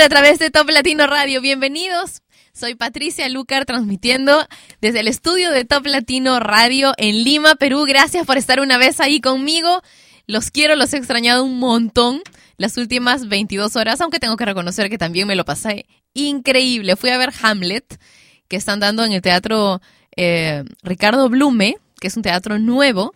A través de Top Latino Radio. Bienvenidos. Soy Patricia Lucar transmitiendo desde el estudio de Top Latino Radio en Lima, Perú. Gracias por estar una vez ahí conmigo. Los quiero, los he extrañado un montón las últimas 22 horas, aunque tengo que reconocer que también me lo pasé increíble. Fui a ver Hamlet, que están dando en el teatro eh, Ricardo Blume, que es un teatro nuevo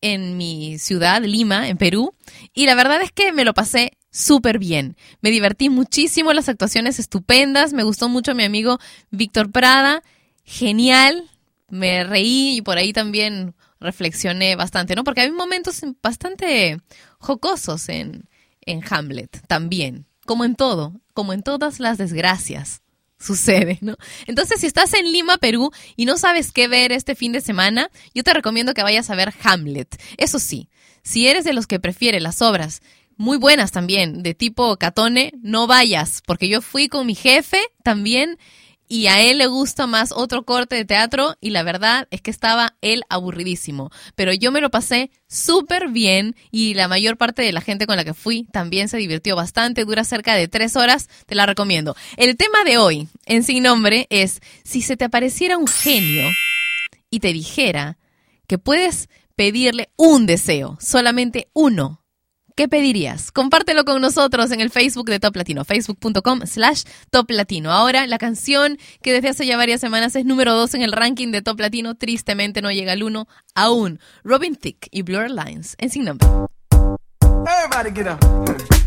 en mi ciudad, Lima, en Perú. Y la verdad es que me lo pasé súper bien. Me divertí muchísimo, las actuaciones estupendas, me gustó mucho mi amigo Víctor Prada, genial, me reí y por ahí también reflexioné bastante, ¿no? Porque hay momentos bastante jocosos en, en Hamlet también, como en todo, como en todas las desgracias sucede, ¿no? Entonces, si estás en Lima, Perú, y no sabes qué ver este fin de semana, yo te recomiendo que vayas a ver Hamlet. Eso sí, si eres de los que prefiere las obras muy buenas también, de tipo Catone, no vayas, porque yo fui con mi jefe también y a él le gusta más otro corte de teatro y la verdad es que estaba él aburridísimo. Pero yo me lo pasé súper bien y la mayor parte de la gente con la que fui también se divirtió bastante, dura cerca de tres horas, te la recomiendo. El tema de hoy en Sin Nombre es si se te apareciera un genio y te dijera que puedes pedirle un deseo, solamente uno ¿qué pedirías? Compártelo con nosotros en el Facebook de Top Latino, facebook.com slash Top Latino. Ahora, la canción que desde hace ya varias semanas es número 2 en el ranking de Top Latino, tristemente no llega al 1 aún. Robin Thicke y Blur Lines en Sin Nombre. Everybody get up.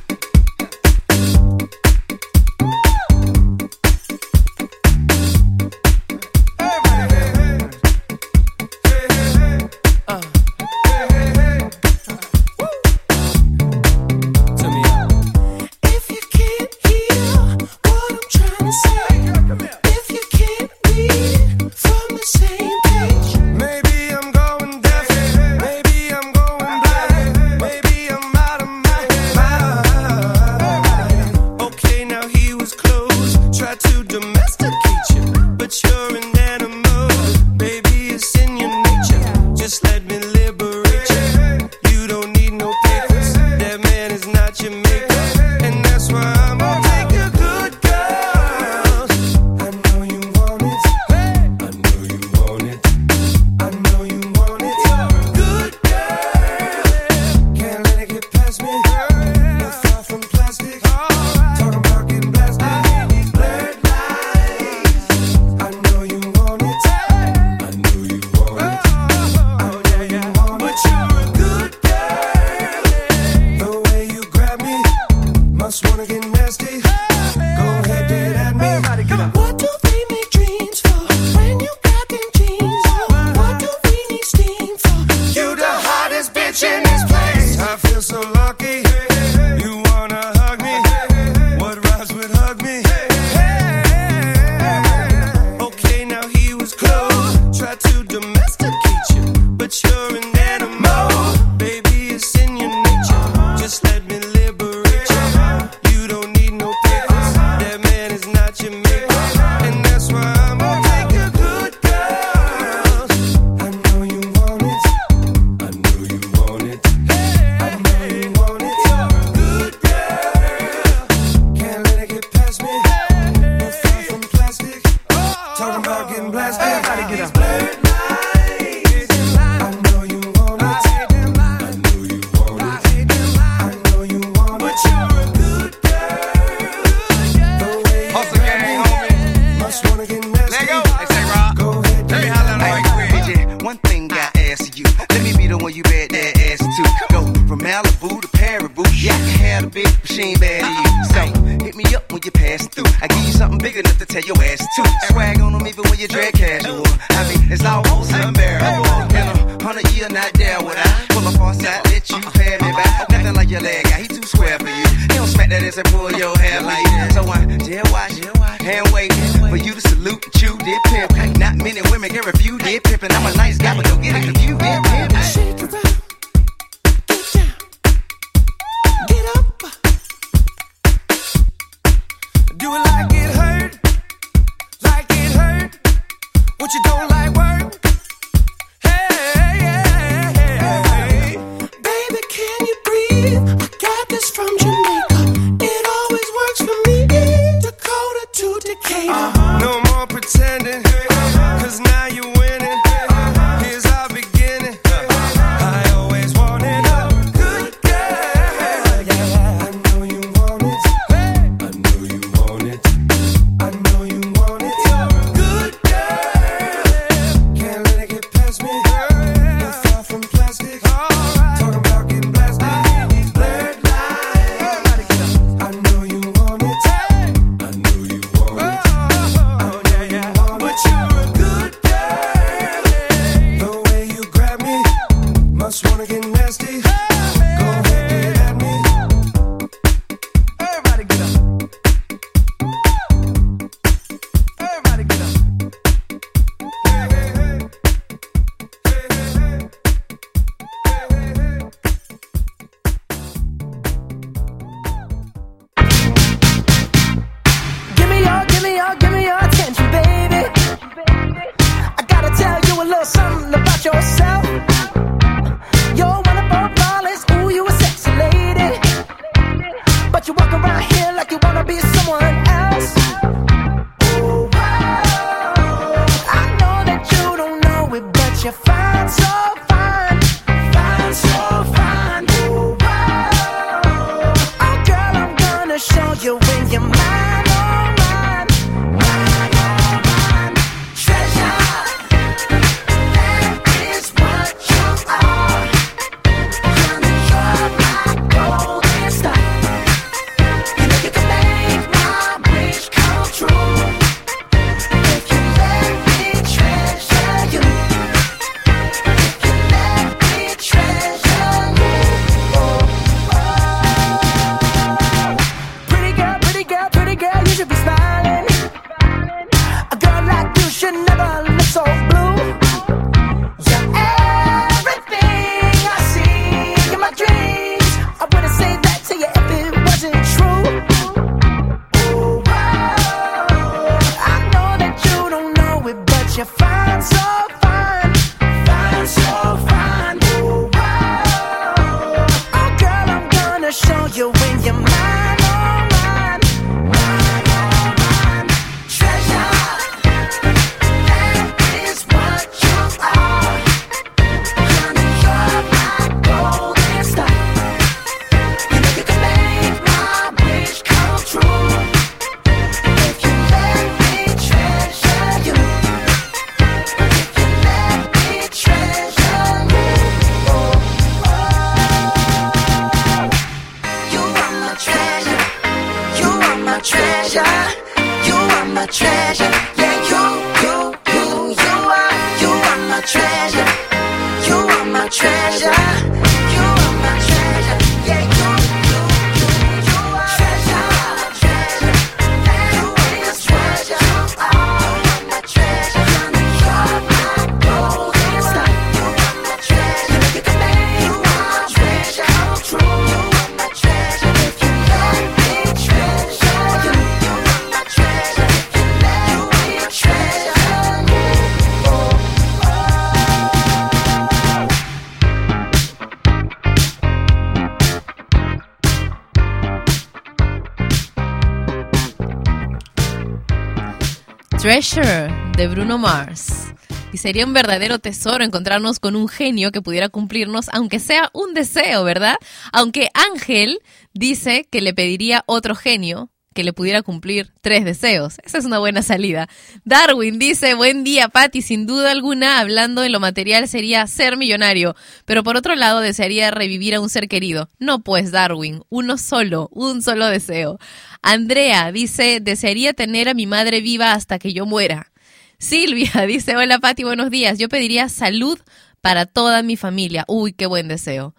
Treasure de Bruno Mars. Y sería un verdadero tesoro encontrarnos con un genio que pudiera cumplirnos, aunque sea un deseo, ¿verdad? Aunque Ángel dice que le pediría otro genio que le pudiera cumplir tres deseos. Esa es una buena salida. Darwin dice, buen día, Patty. Sin duda alguna, hablando en lo material, sería ser millonario. Pero por otro lado, desearía revivir a un ser querido. No pues, Darwin. Uno solo, un solo deseo. Andrea dice, desearía tener a mi madre viva hasta que yo muera. Silvia dice, hola Pati, buenos días. Yo pediría salud para toda mi familia. Uy, qué buen deseo.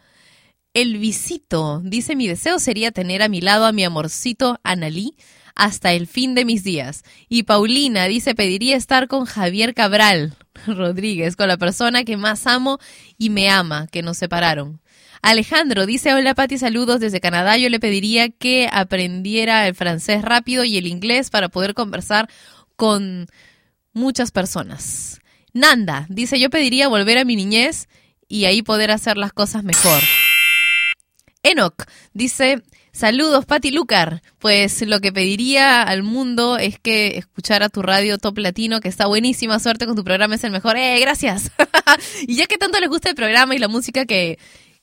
El visito dice, mi deseo sería tener a mi lado a mi amorcito Analí hasta el fin de mis días. Y Paulina dice, pediría estar con Javier Cabral Rodríguez, con la persona que más amo y me ama, que nos separaron. Alejandro dice, hola Pati, saludos desde Canadá. Yo le pediría que aprendiera el francés rápido y el inglés para poder conversar con muchas personas. Nanda dice, yo pediría volver a mi niñez y ahí poder hacer las cosas mejor. Enoch dice, saludos Pati Lucar. Pues lo que pediría al mundo es que escuchara tu radio Top Latino, que está buenísima. Suerte con tu programa, es el mejor. ¡Eh, gracias! y ya que tanto les gusta el programa y la música que,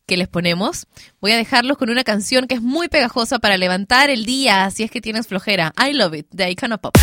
que les ponemos, voy a dejarlos con una canción que es muy pegajosa para levantar el día si es que tienes flojera. I Love It, de Icona Pop.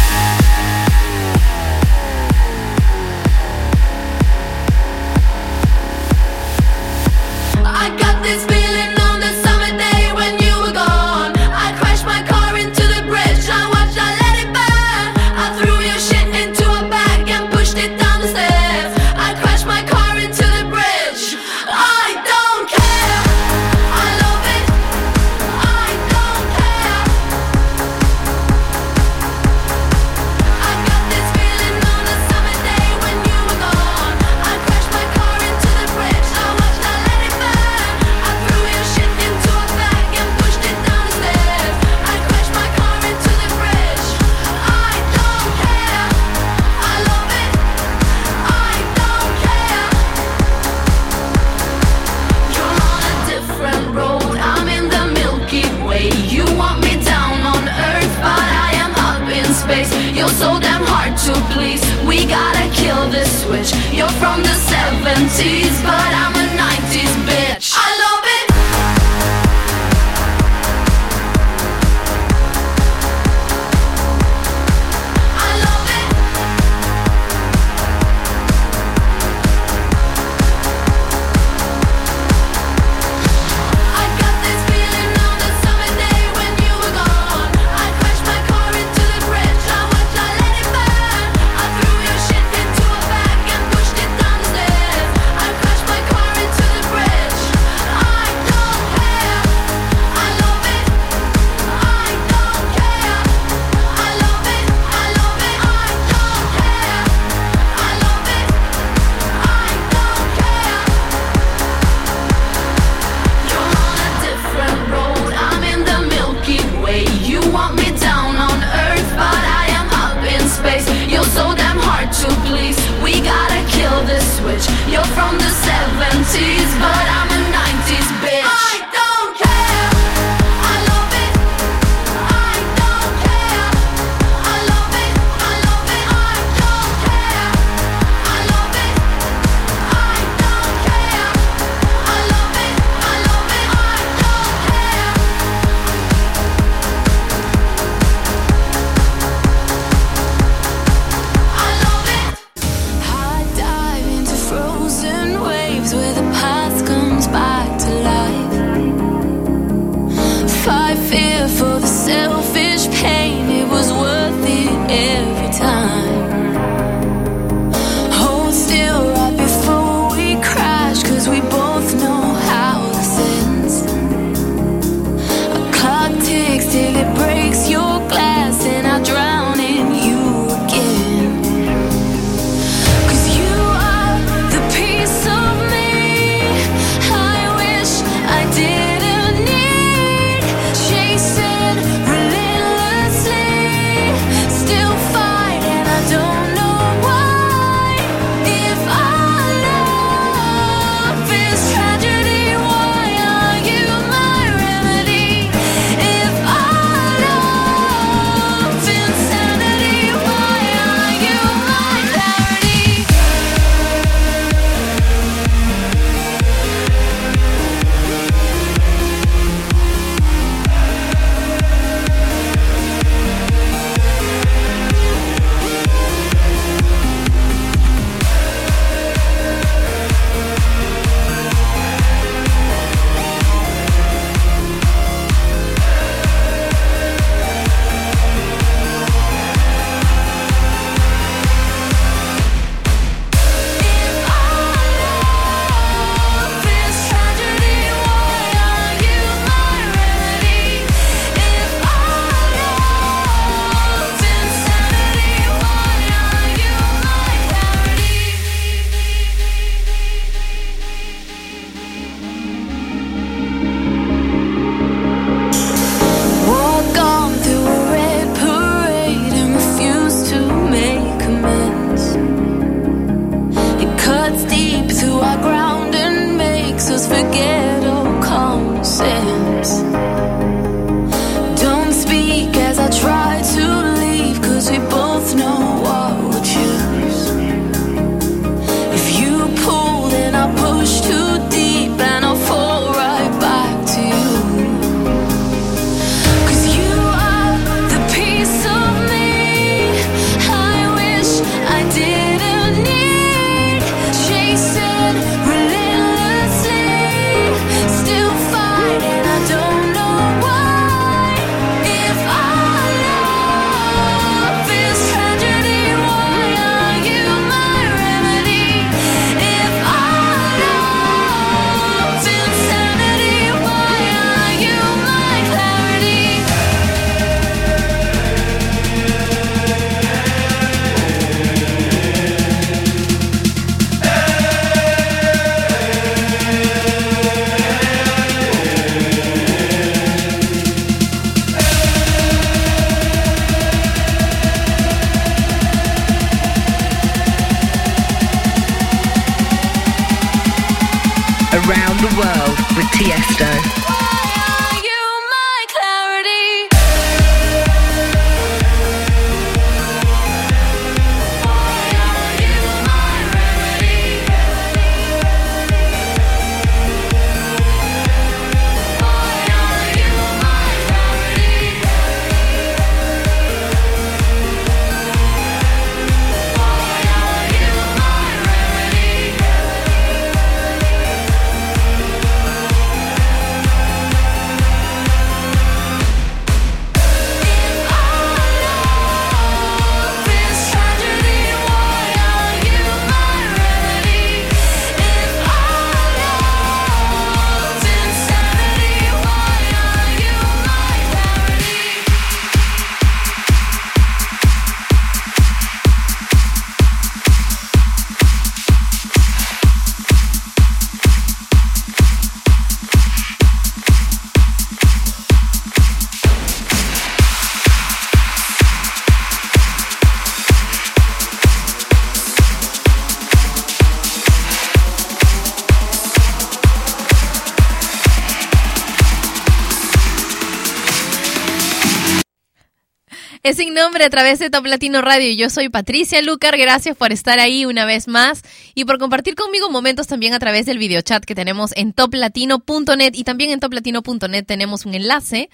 Es sin nombre a través de Top Latino Radio. Yo soy Patricia Lucar. Gracias por estar ahí una vez más y por compartir conmigo momentos también a través del videochat que tenemos en toplatino.net y también en toplatino.net tenemos un enlace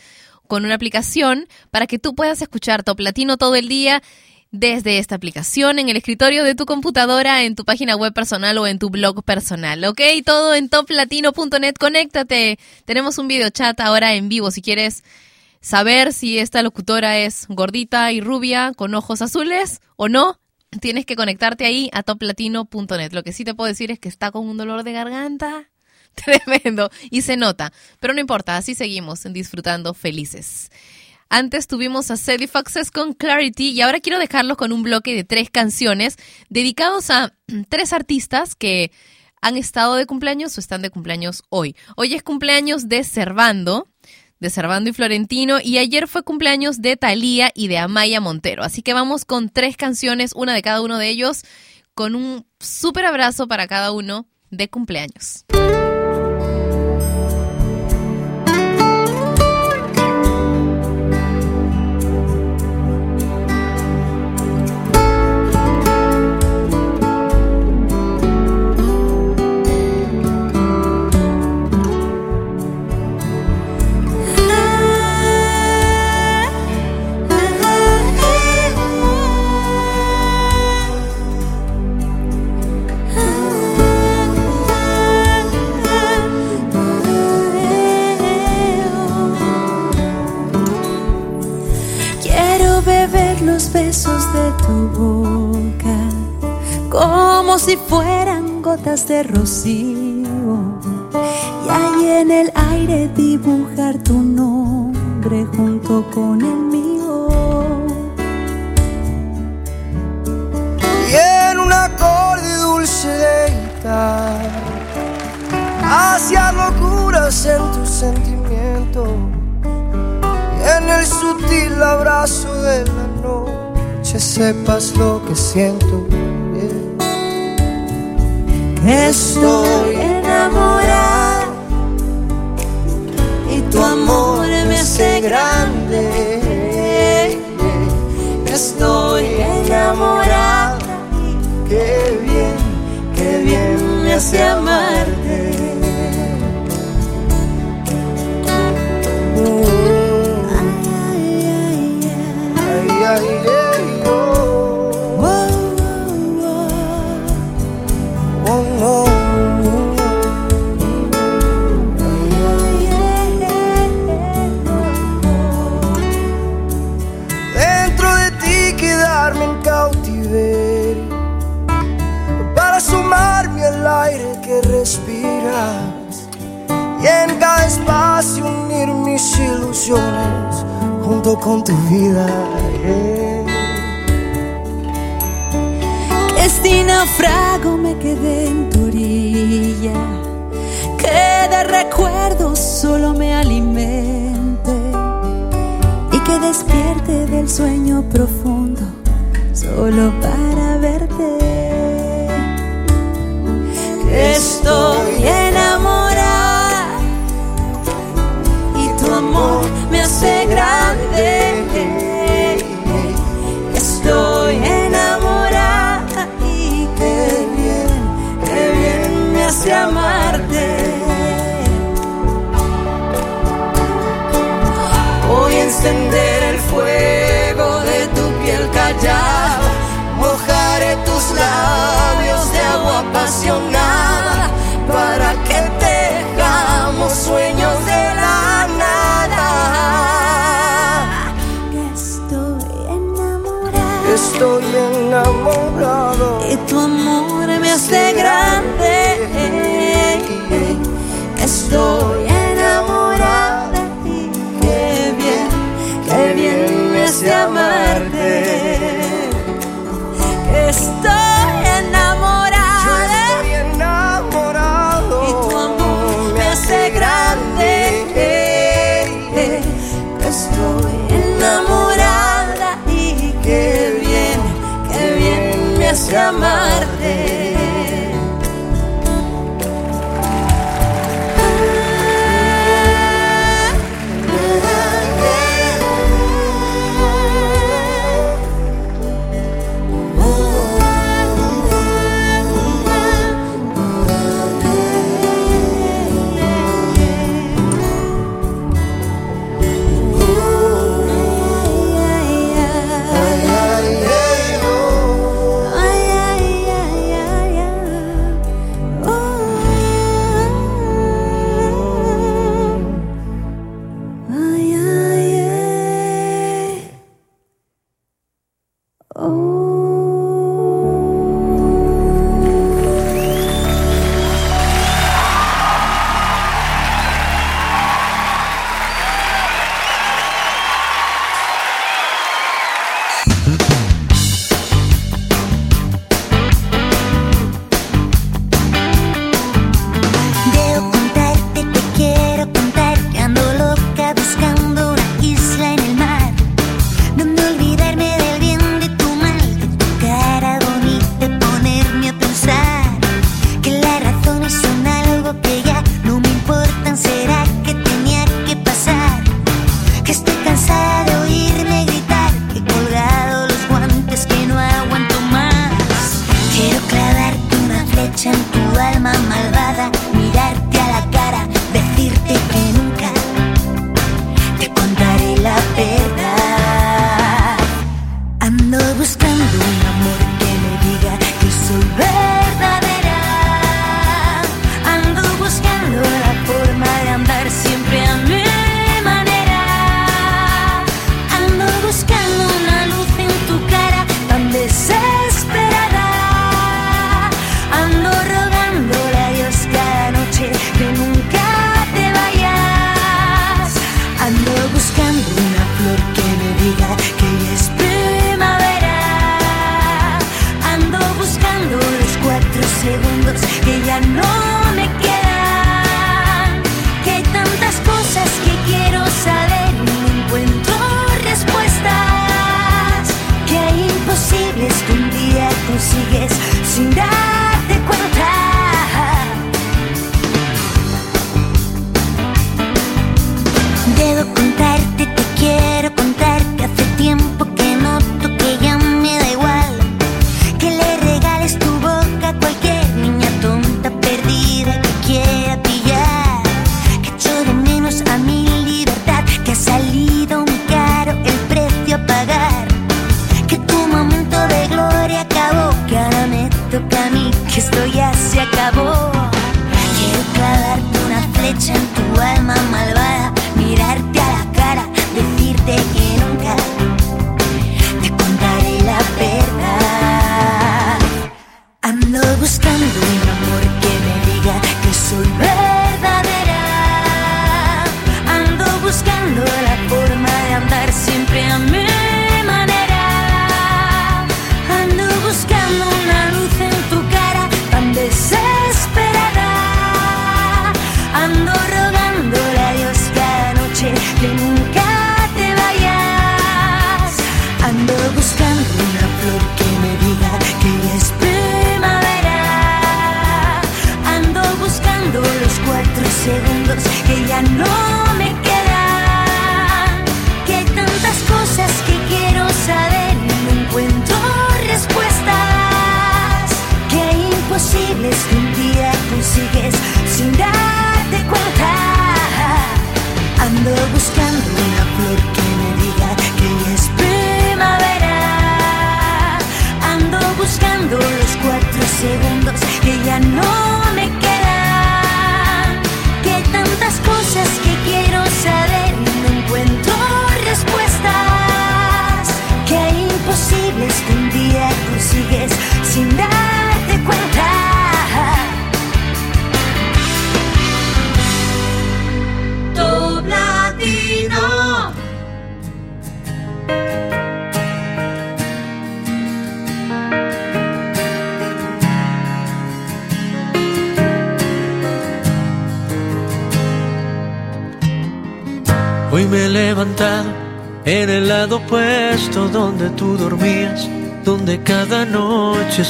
con una aplicación para que tú puedas escuchar Top Latino todo el día desde esta aplicación en el escritorio de tu computadora, en tu página web personal o en tu blog personal, ¿ok? Todo en toplatino.net. Conéctate. Tenemos un videochat ahora en vivo si quieres saber si esta locutora es gordita y rubia con ojos azules o no, tienes que conectarte ahí a toplatino.net. Lo que sí te puedo decir es que está con un dolor de garganta tremendo y se nota, pero no importa, así seguimos disfrutando felices. Antes tuvimos a Sadie Foxes con Clarity y ahora quiero dejarlos con un bloque de tres canciones dedicados a tres artistas que han estado de cumpleaños o están de cumpleaños hoy. Hoy es cumpleaños de Servando, de Servando y Florentino y ayer fue cumpleaños de Thalía y de Amaya Montero. Así que vamos con tres canciones, una de cada uno de ellos, con un súper abrazo para cada uno de cumpleaños. Besos de tu boca como si fueran gotas de rocío. Y ahí en el aire dibujar tu nombre junto con el mío. y en un acorde dulce de guitarra hacia locuras en tu sentimiento y en el sutil abrazo de la noche noche sepas lo que siento. Estoy enamorada y tu amor me hace grande. Estoy enamorada, qué bien, qué bien me hace amarte. Mm. tenga espacio unir mis ilusiones junto con tu vida. Que si naufrago me quedé en tu orilla, que de recuerdos solo me alimente y que despierte del sueño profundo solo para verte. Que estoy en amor me hace grande. Estoy enamorada y qué bien, qué bien me hace amarte. Voy a encender el fuego. estoy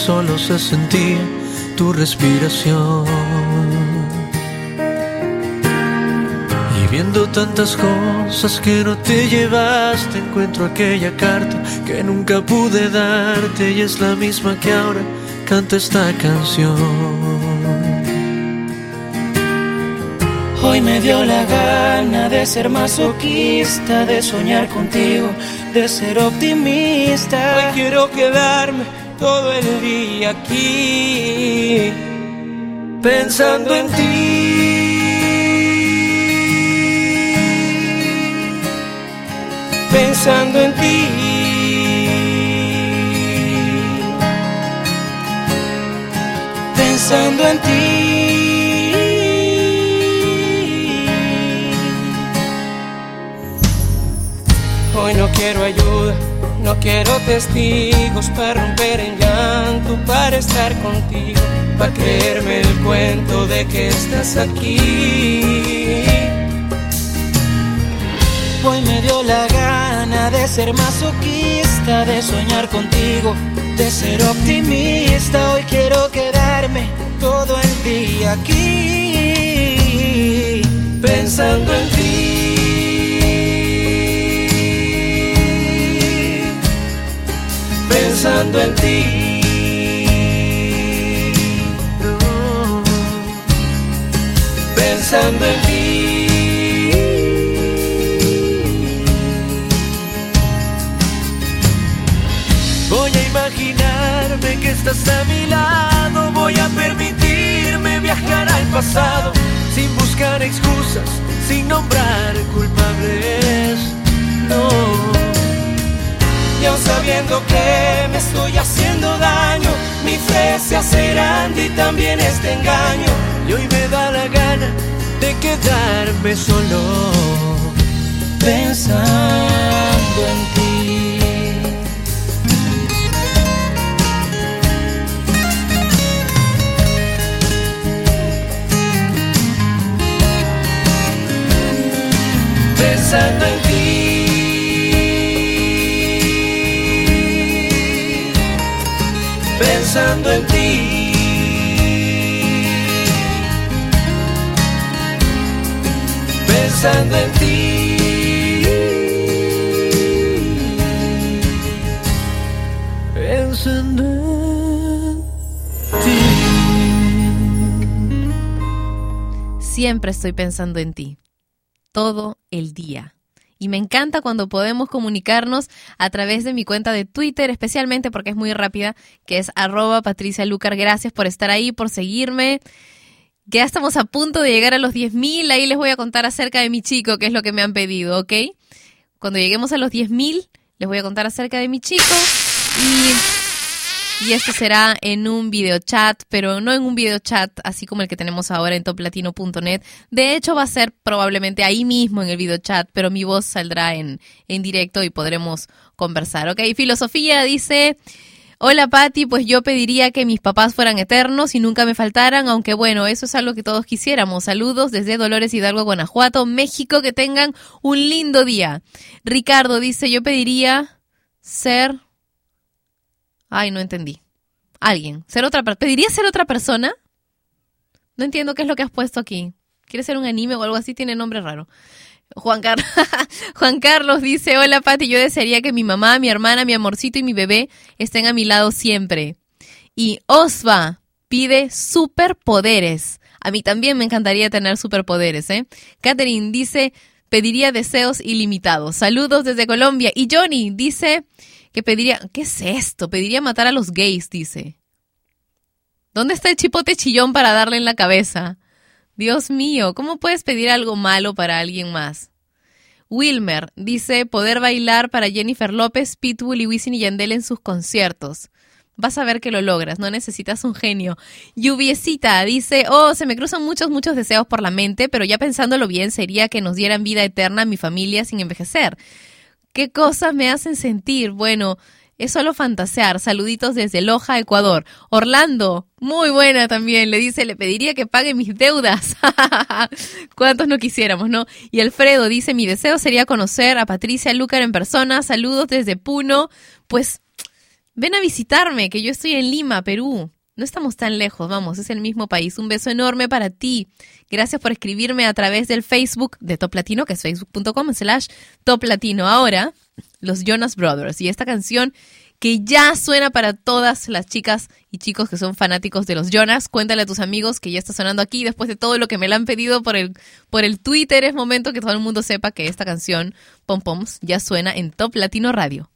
solo se sentía tu respiración. Y viendo tantas cosas que no te llevaste, encuentro aquella carta que nunca pude darte y es la misma que ahora canta esta canción. Hoy me dio la gana de ser masoquista, de soñar contigo, de ser optimista. Hoy quiero quedarme todo el día aquí, pensando en ti. Pensando en ti. Pensando en ti. Hoy no quiero ayuda, no quiero testigos para romper en llanto, para estar contigo, para creerme el cuento de que estás aquí. Hoy me dio la gana de ser masoquista, de soñar contigo, de ser optimista. Hoy quiero quedarme todo el día aquí, pensando en ti. Pensando en ti. Pensando en ti. Voy a imaginarme que estás a mi lado, voy a permitirme viajar al pasado, sin buscar excusas, sin nombrar culpables. No. Y sabiendo que me estoy haciendo daño, mi fe se hace y también este engaño. Y hoy me da la gana de quedarme solo, pensando en ti. Pensando en Pensando en ti. Pensando en ti. pensando en Siempre estoy pensando en ti. Todo el día. Y me encanta cuando podemos comunicarnos a través de mi cuenta de Twitter, especialmente porque es muy rápida, que es arroba Patricia Lucar. Gracias por estar ahí, por seguirme. Ya estamos a punto de llegar a los 10.000. Ahí les voy a contar acerca de mi chico, que es lo que me han pedido, ¿ok? Cuando lleguemos a los 10.000, les voy a contar acerca de mi chico. Y Y esto será en un video chat, pero no en un video chat así como el que tenemos ahora en toplatino.net. De hecho, va a ser probablemente ahí mismo en el video chat, pero mi voz saldrá en, en directo y podremos conversar. Ok, filosofía dice. Hola Patti, pues yo pediría que mis papás fueran eternos y nunca me faltaran, aunque bueno, eso es algo que todos quisiéramos. Saludos desde Dolores Hidalgo, Guanajuato, México, que tengan un lindo día. Ricardo dice, yo pediría ser... Ay, no entendí. Alguien. Ser otra ¿Pediría ser otra persona? No entiendo qué es lo que has puesto aquí. ¿Quieres ser un anime o algo así? Tiene nombre raro. Juan, Car Juan Carlos dice, hola Pati, yo desearía que mi mamá, mi hermana, mi amorcito y mi bebé estén a mi lado siempre. Y Osva pide superpoderes. A mí también me encantaría tener superpoderes, ¿eh? Catherine dice, pediría deseos ilimitados. Saludos desde Colombia. Y Johnny dice que pediría, ¿qué es esto? Pediría matar a los gays, dice. ¿Dónde está el chipote chillón para darle en la cabeza? Dios mío, ¿cómo puedes pedir algo malo para alguien más? Wilmer dice poder bailar para Jennifer López, Pitbull y Wisin y Yandel en sus conciertos. Vas a ver que lo logras, no necesitas un genio. Lluviecita dice, oh, se me cruzan muchos, muchos deseos por la mente, pero ya pensándolo bien sería que nos dieran vida eterna a mi familia sin envejecer. ¿Qué cosas me hacen sentir? Bueno, es solo fantasear. Saluditos desde Loja, Ecuador. Orlando, muy buena también. Le dice, le pediría que pague mis deudas. ¿Cuántos no quisiéramos, no? Y Alfredo dice, mi deseo sería conocer a Patricia Lucar en persona. Saludos desde Puno. Pues ven a visitarme, que yo estoy en Lima, Perú. No estamos tan lejos, vamos, es el mismo país. Un beso enorme para ti. Gracias por escribirme a través del Facebook de Top Latino, que es facebook.com slash Top Latino. Ahora, los Jonas Brothers y esta canción que ya suena para todas las chicas y chicos que son fanáticos de los Jonas. Cuéntale a tus amigos que ya está sonando aquí después de todo lo que me la han pedido por el, por el Twitter. Es momento que todo el mundo sepa que esta canción, Pom Poms, ya suena en Top Latino Radio.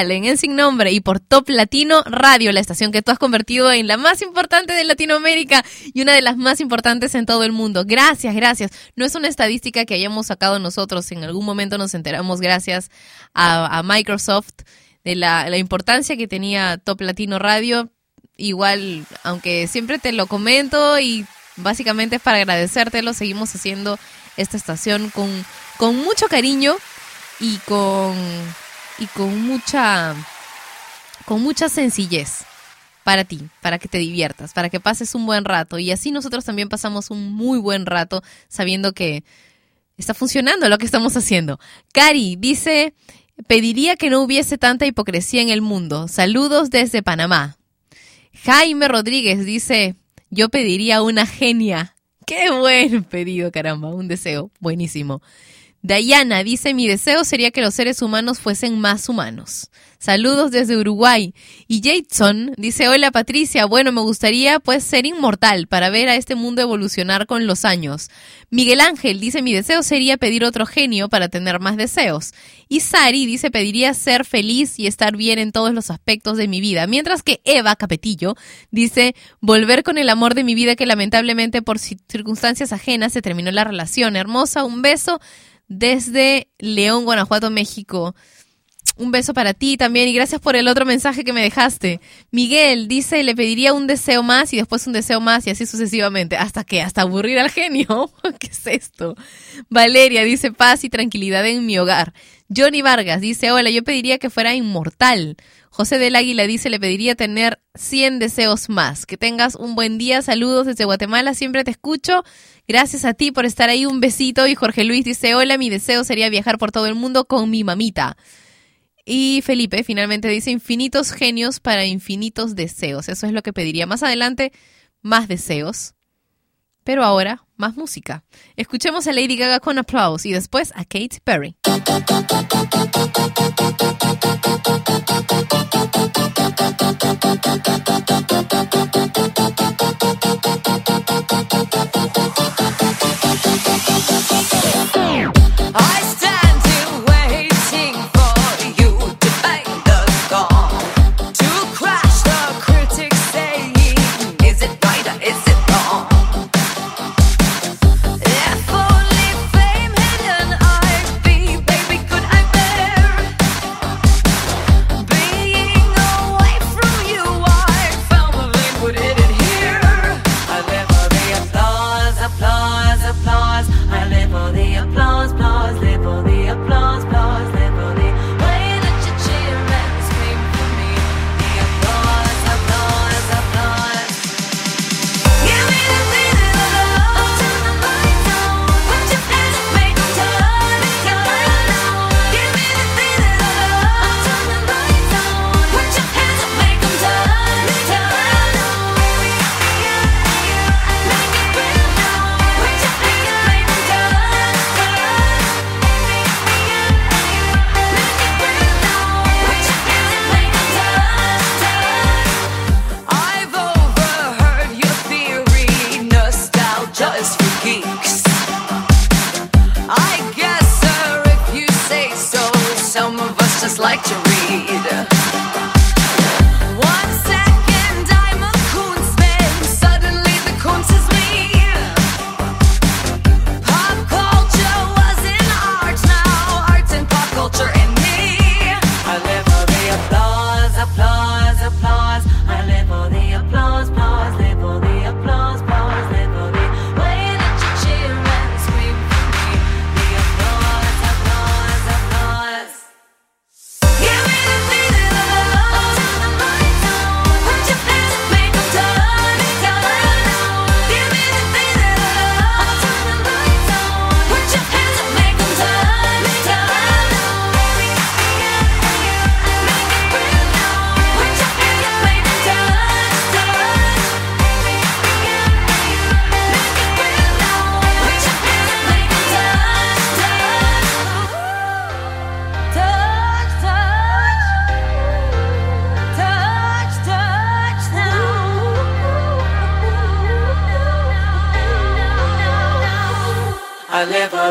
en El Sin Nombre y por Top Latino Radio, la estación que tú has convertido en la más importante de Latinoamérica y una de las más importantes en todo el mundo. Gracias, gracias. No es una estadística que hayamos sacado nosotros, en algún momento nos enteramos gracias a, Microsoft de la, importancia que tenía Top Latino Radio. Igual, aunque siempre te lo comento y básicamente es para agradecértelo, seguimos haciendo esta estación con, con mucho cariño y con y con mucha, con mucha sencillez para ti, para que te diviertas, para que pases un buen rato. Y así nosotros también pasamos un muy buen rato sabiendo que está funcionando lo que estamos haciendo. Cari dice, pediría que no hubiese tanta hipocresía en el mundo. Saludos desde Panamá. Jaime Rodríguez dice, yo pediría una genia. Qué buen pedido, caramba, un deseo buenísimo. Dayana dice, mi deseo sería que los seres humanos fuesen más humanos. Saludos desde Uruguay. Y Jason dice, hola Patricia, bueno, me gustaría pues ser inmortal para ver a este mundo evolucionar con los años. Miguel Ángel dice, mi deseo sería pedir otro genio para tener más deseos. Y Sari dice, pediría ser feliz y estar bien en todos los aspectos de mi vida. Mientras que Eva Capetillo dice, volver con el amor de mi vida que lamentablemente por circunstancias ajenas se terminó la relación. Hermosa, un beso desde León, Guanajuato, México. Un beso para ti también y gracias por el otro mensaje que me dejaste. Miguel dice, le pediría un deseo más y después un deseo más y así sucesivamente. ¿Hasta qué? ¿Hasta aburrir al genio? ¿Qué es esto? Valeria dice, paz y tranquilidad en mi hogar. Johnny Vargas dice, hola, yo pediría que fuera inmortal. José del Águila dice, le pediría tener 100 deseos más. Que tengas un buen día. Saludos desde Guatemala, siempre te escucho. Gracias a ti por estar ahí. Un besito. Y Jorge Luis dice, hola, mi deseo sería viajar por todo el mundo con mi mamita. Y Felipe finalmente dice infinitos genios para infinitos deseos. Eso es lo que pediría. Más adelante, más deseos. Pero ahora, más música. Escuchemos a Lady Gaga con aplausos y después a Katy Perry.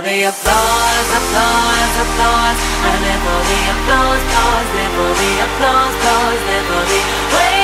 The applause, applause, applause. I live for the applause, applause, live for the applause, applause, live for the way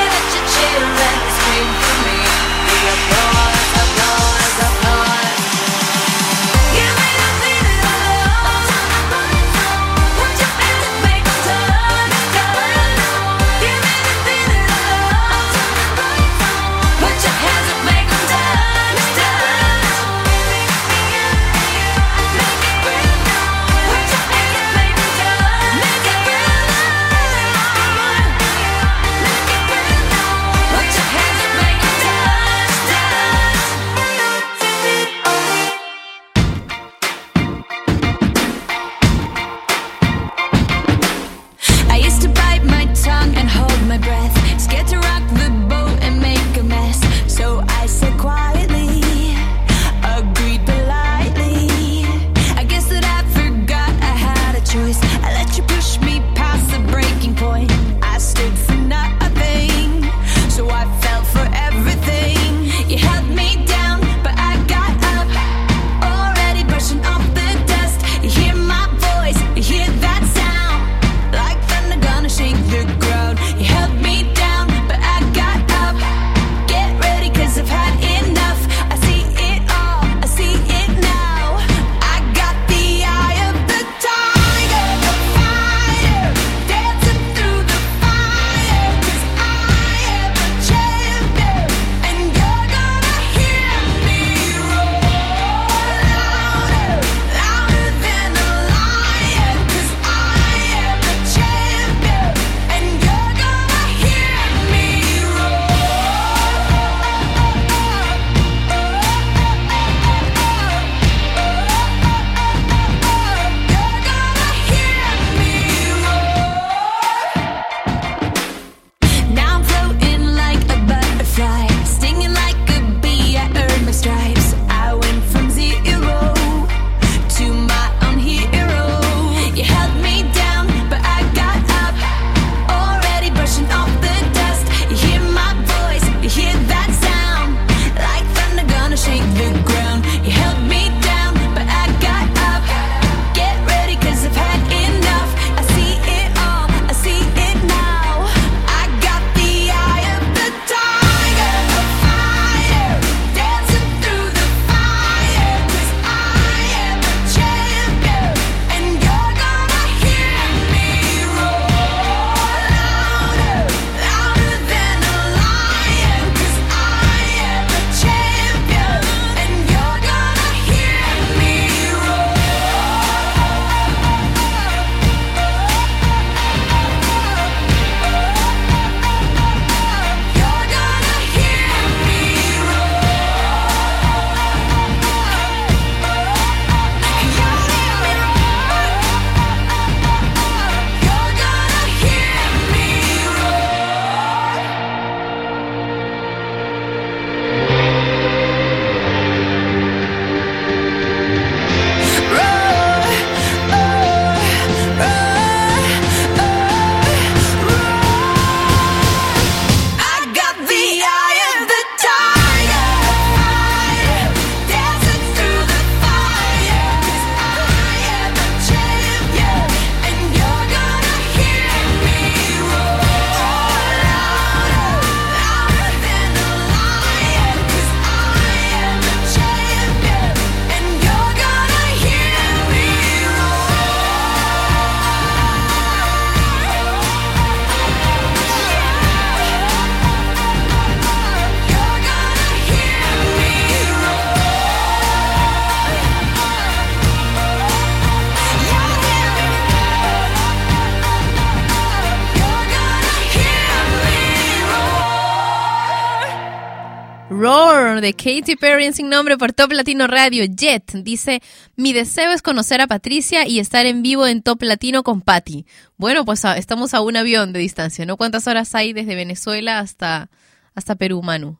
de Katy Perry en sin nombre por Top Latino Radio. Jet dice, mi deseo es conocer a Patricia y estar en vivo en Top Latino con Patty. Bueno, pues estamos a un avión de distancia, ¿no? ¿Cuántas horas hay desde Venezuela hasta, hasta Perú, Manu?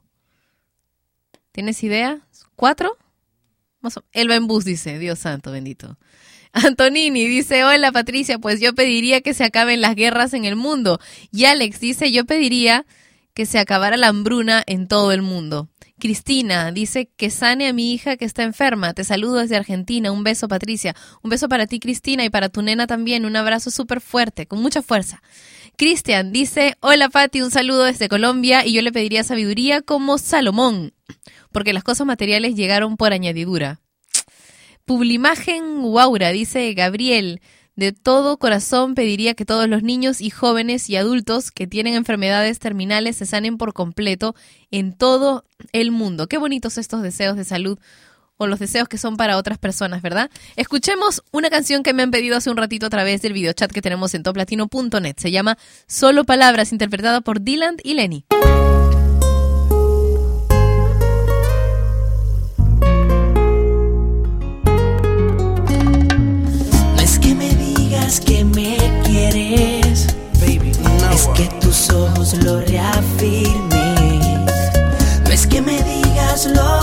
¿Tienes idea? ¿Cuatro? Él va en bus, dice. Dios santo, bendito. Antonini dice, hola Patricia, pues yo pediría que se acaben las guerras en el mundo. Y Alex dice, yo pediría que se acabara la hambruna en todo el mundo. Cristina dice que sane a mi hija que está enferma. Te saludo desde Argentina. Un beso, Patricia. Un beso para ti, Cristina, y para tu nena también. Un abrazo súper fuerte, con mucha fuerza. Cristian dice, hola Pati, un saludo desde Colombia y yo le pediría sabiduría como Salomón, porque las cosas materiales llegaron por añadidura. Publimagen Guaura, dice Gabriel, de todo corazón pediría que todos los niños y jóvenes y adultos que tienen enfermedades terminales se sanen por completo en todo el mundo. Qué bonitos estos deseos de salud o los deseos que son para otras personas, ¿verdad? Escuchemos una canción que me han pedido hace un ratito a través del videochat que tenemos en toplatino.net. Se llama Solo Palabras, interpretada por Dylan y Lenny. Ojos lo reafirmen. No es que me digas lo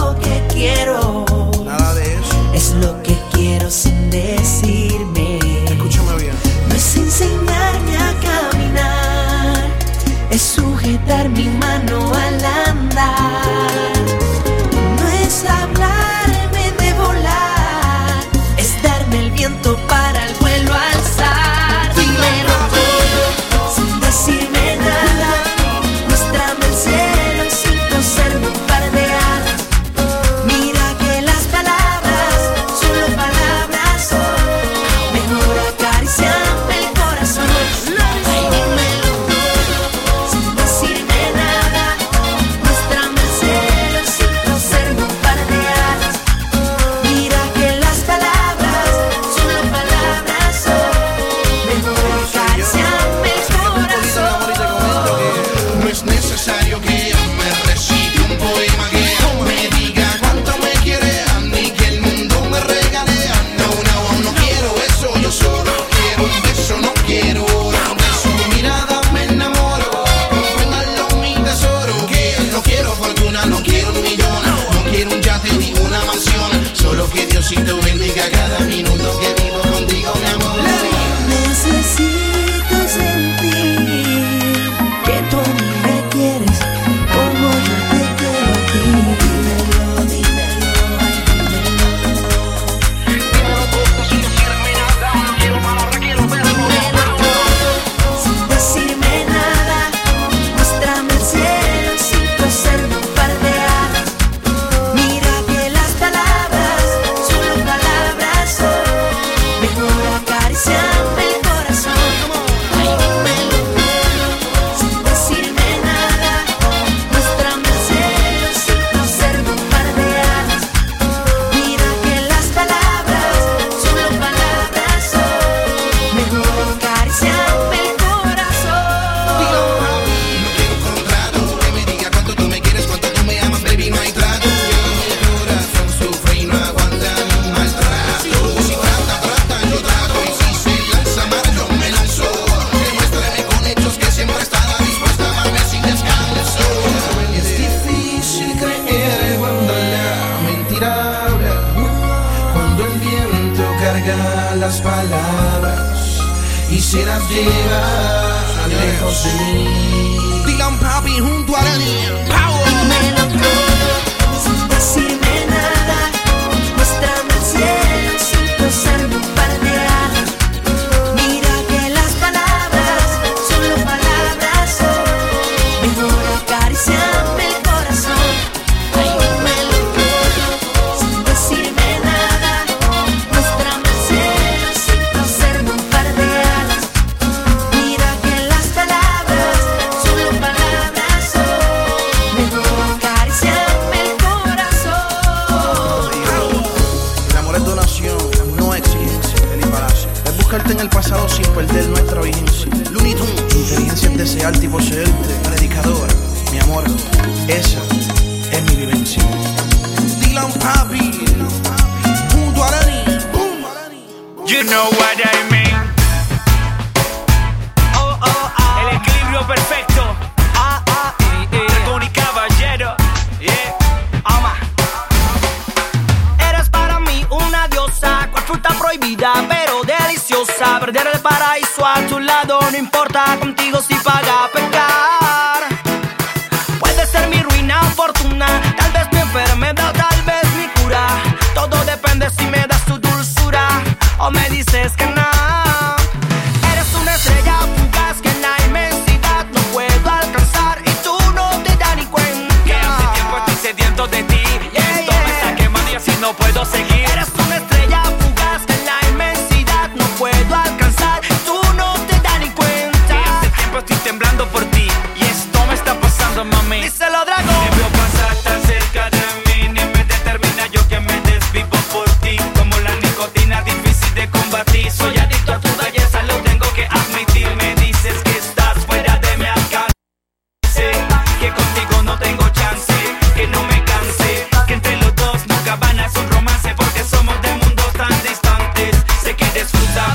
que Diosito bendiga cada minuto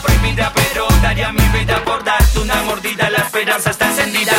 prohibida, pero daría mi vida por darte una mordida. La esperanza está encendida.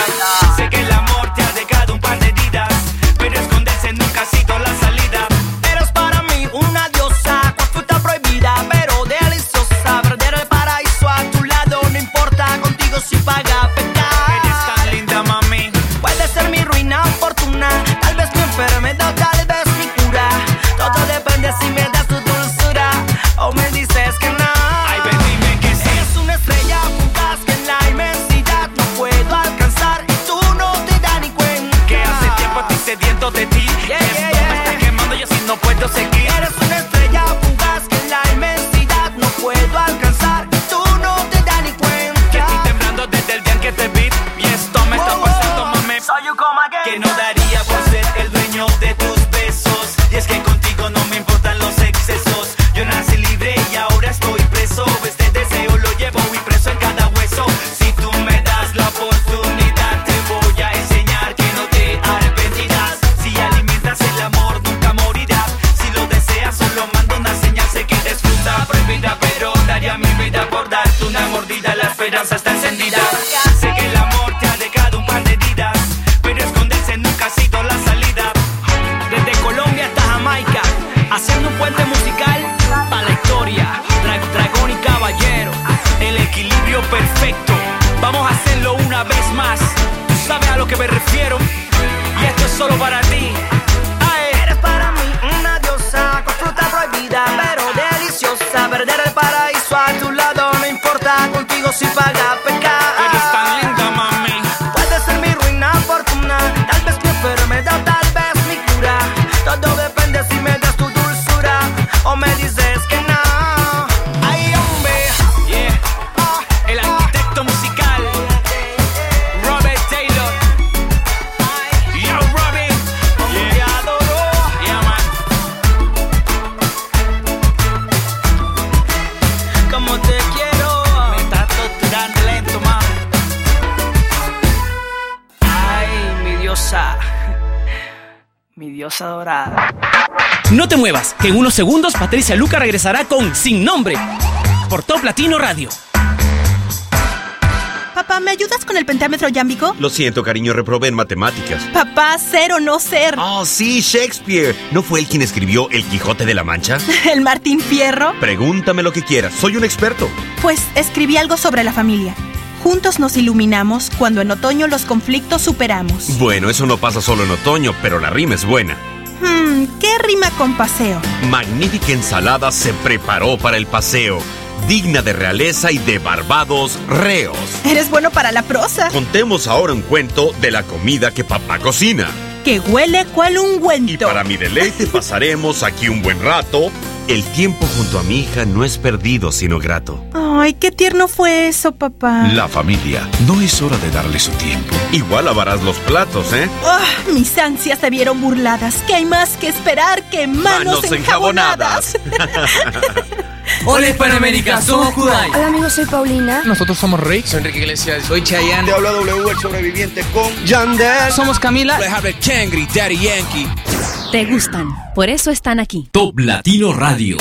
segundos, Patricia Luca regresará con Sin Nombre por Top Latino Radio. Papá, ¿me ayudas con el pentámetro yámbico? Lo siento, cariño, reprobé en matemáticas. Papá, ser o no ser. Oh, sí, Shakespeare. ¿No fue él quien escribió El Quijote de la Mancha? ¿El Martín Fierro? Pregúntame lo que quieras, soy un experto. Pues escribí algo sobre la familia. Juntos nos iluminamos cuando en otoño los conflictos superamos. Bueno, eso no pasa solo en otoño, pero la rima es buena con paseo. Magnífica ensalada se preparó para el paseo. Digna de realeza y de barbados reos. Eres bueno para la prosa. Contemos ahora un cuento de la comida que papá cocina. Que huele cual un ungüento. Y para mi deleite pasaremos aquí un buen rato el tiempo junto a mi hija no es perdido, sino grato. Ay, qué tierno fue eso, papá. La familia, no es hora de darle su tiempo. Igual lavarás los platos, ¿eh? Ah, mis ansias se vieron burladas. ¿Qué hay más que esperar que manos, manos enjabonadas? enjabonadas. Hola Hispanoamérica, somos Kudai. Hola amigos, soy Paulina. Nosotros somos Rick. Soy Enrique Iglesias. Soy Chayanne. Te habla W, el sobreviviente con Yandel. Somos Camila. Kangri, Daddy Yankee. Te gustan, por eso están aquí. Top Latino Radio.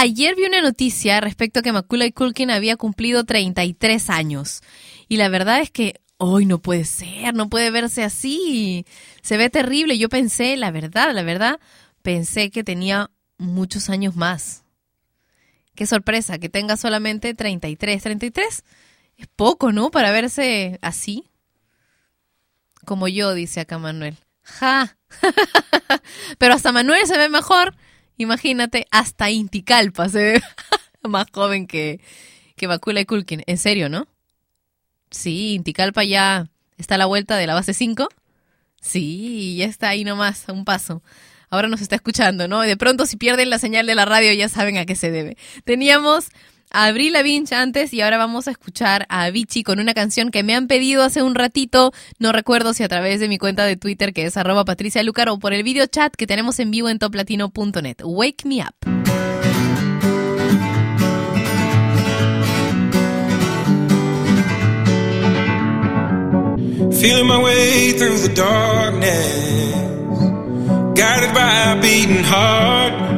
Ayer vi una noticia respecto a que Macaulay Culkin había cumplido 33 años. Y la verdad es que Hoy no puede ser, no puede verse así. Se ve terrible. Yo pensé, la verdad, la verdad, pensé que tenía muchos años más. Qué sorpresa, que tenga solamente 33. 33 es poco, ¿no? Para verse así. Como yo, dice acá Manuel. Ja. Pero hasta Manuel se ve mejor. Imagínate, hasta Inticalpa se ve más joven que, que Bakula y Kulkin. En serio, ¿no? Sí, Inticalpa ya está a la vuelta de la base 5. Sí, ya está ahí nomás, a un paso. Ahora nos está escuchando, ¿no? Y de pronto si pierden la señal de la radio ya saben a qué se debe. Teníamos a Abril Lavinch antes y ahora vamos a escuchar a Avicii con una canción que me han pedido hace un ratito. No recuerdo si a través de mi cuenta de Twitter que es arroba Patricia Lucar o por el video chat que tenemos en vivo en toplatino.net. Wake me up. Feeling my way through the darkness, guided by a beating heart.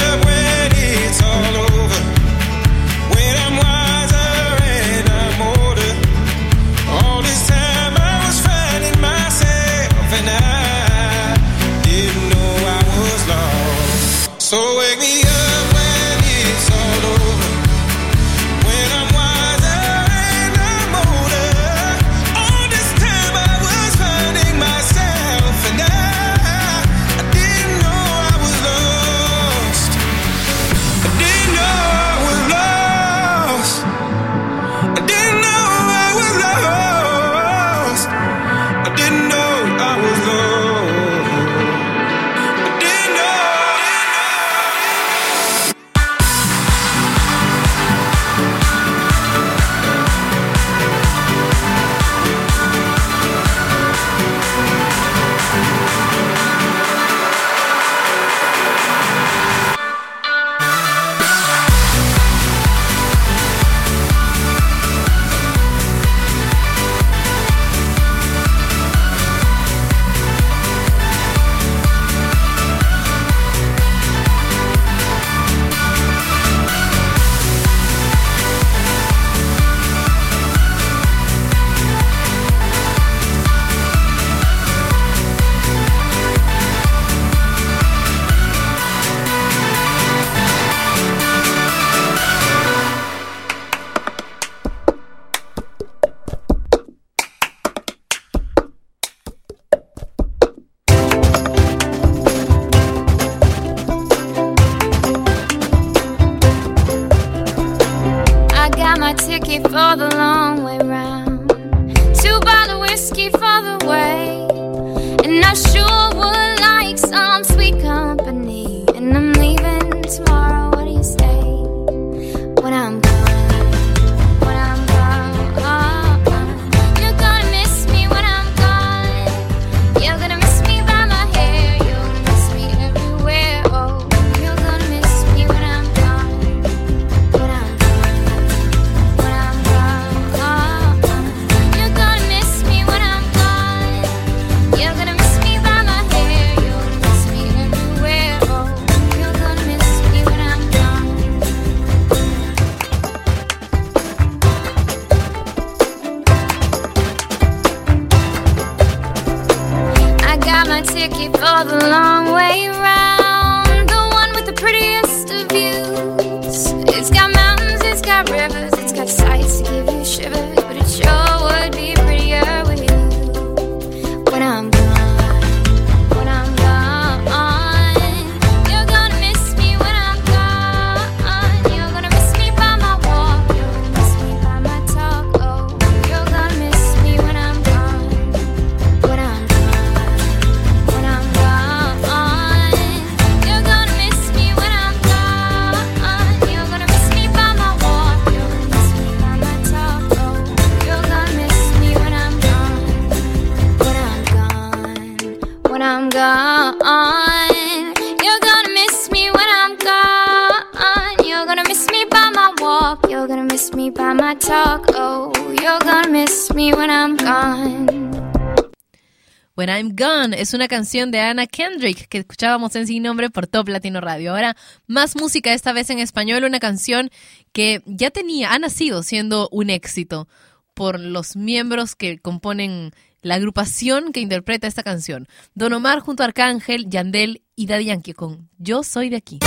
es una canción de Anna Kendrick que escuchábamos en Sin Nombre por Top Latino Radio. Ahora, más música, esta vez en español, una canción que ya tenía, ha nacido siendo un éxito por los miembros que componen la agrupación que interpreta esta canción. Don Omar junto a Arcángel, Yandel y Daddy Yankee con Yo Soy de Aquí.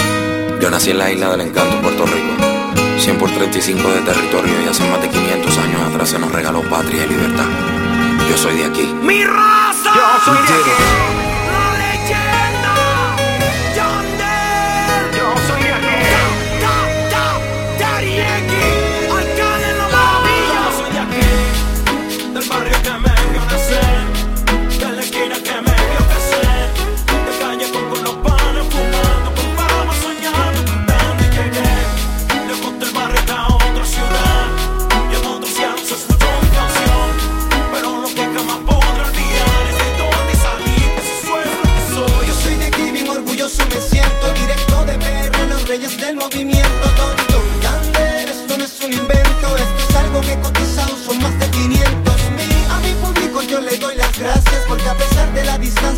Yo nací en la isla del encanto, Puerto Rico. 100 por 35 de territorio y hace más de 500 años atrás se nos regaló patria y libertad. Yo soy de aquí. ¡Mi raza! Yo soy de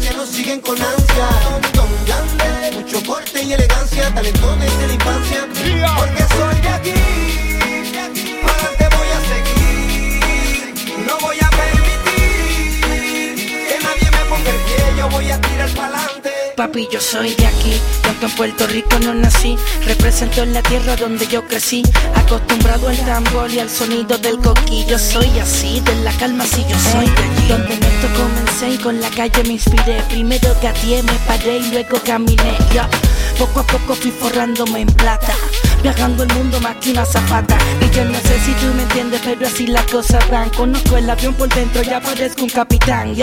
distancia nos siguen con ansia. Don Gander, mucho porte y elegancia Talento desde la infancia. Porque Papi, yo soy de aquí, yo aunque en Puerto Rico no nací. Represento en la tierra donde yo crecí, acostumbrado al tambor y al sonido del coquillo. Soy así, de la calma, si yo soy de allí. Donde en esto comencé y con la calle me inspiré. Primero gateé, me paré y luego caminé. Ya, poco a poco fui forrándome en plata. Viajando el mundo una zapata. Y yo no sé me entiendes pero así las cosas van. Conozco el avión por dentro, ya parezco un capitán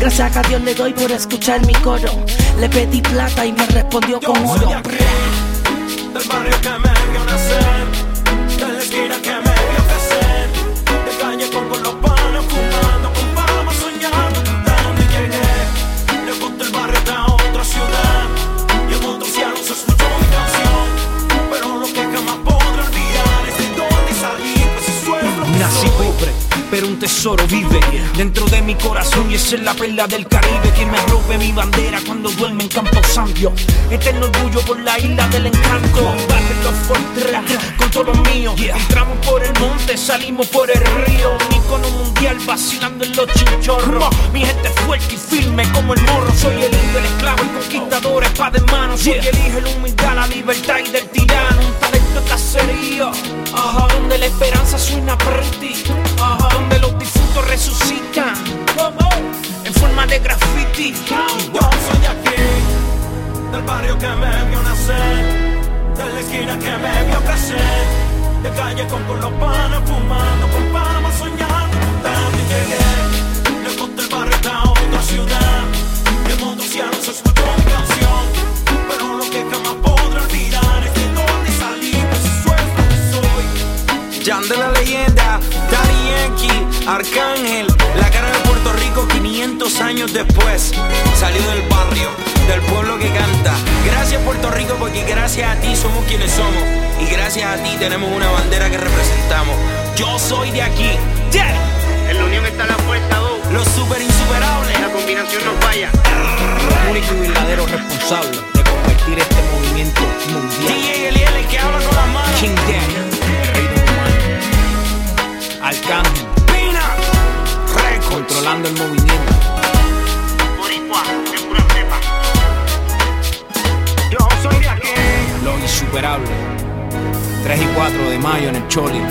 Gracias a Dios le doy por escuchar mi coro. Le pedí plata y me respondió con oro pero un tesoro vive dentro de mi corazón y esa es la perla del Caribe que me rompe mi bandera cuando duerme en Campo Santo. Eterno orgullo por la isla del encanto. Con todo mío. Entramos por el monte, salimos por el río. Un icono mundial vacilando en los chinchorros. Mi gente fuerte y firme como el morro. Soy el indio, el esclavo, el conquistador, espada en mano. Soy el hijo, la humildad, la libertad y del tirano. Ajá, donde la esperanza suena pretty. Ajá, donde los difuntos resucitan. En forma de graffiti. Yo soy aquí, del barrio que me vio nacer, de la esquina que me vio crecer, de calle con, los panes fumando, con fama soñando, y llegué, lejos del barrio a otra ciudad, Jan de la leyenda, Daddy Yankee, Arcángel, la cara de Puerto Rico 500 años después. Salió del barrio, del pueblo que canta. Gracias Puerto Rico porque gracias a ti somos quienes somos. Y gracias a ti tenemos una bandera que representamos. Yo soy de aquí. Yeah. En la unión está la fuerza, oh. Los super insuperables. La combinación nos falla. El único y verdadero responsable de convertir este movimiento mundial. DJ Eliel, que habla con las manos. King Arcángel, Pina. Records. controlando el movimiento. Boricua, de pura cepa. Yo soy de aquí. Lo insuperable. 3 y 4 de mayo en el Choli.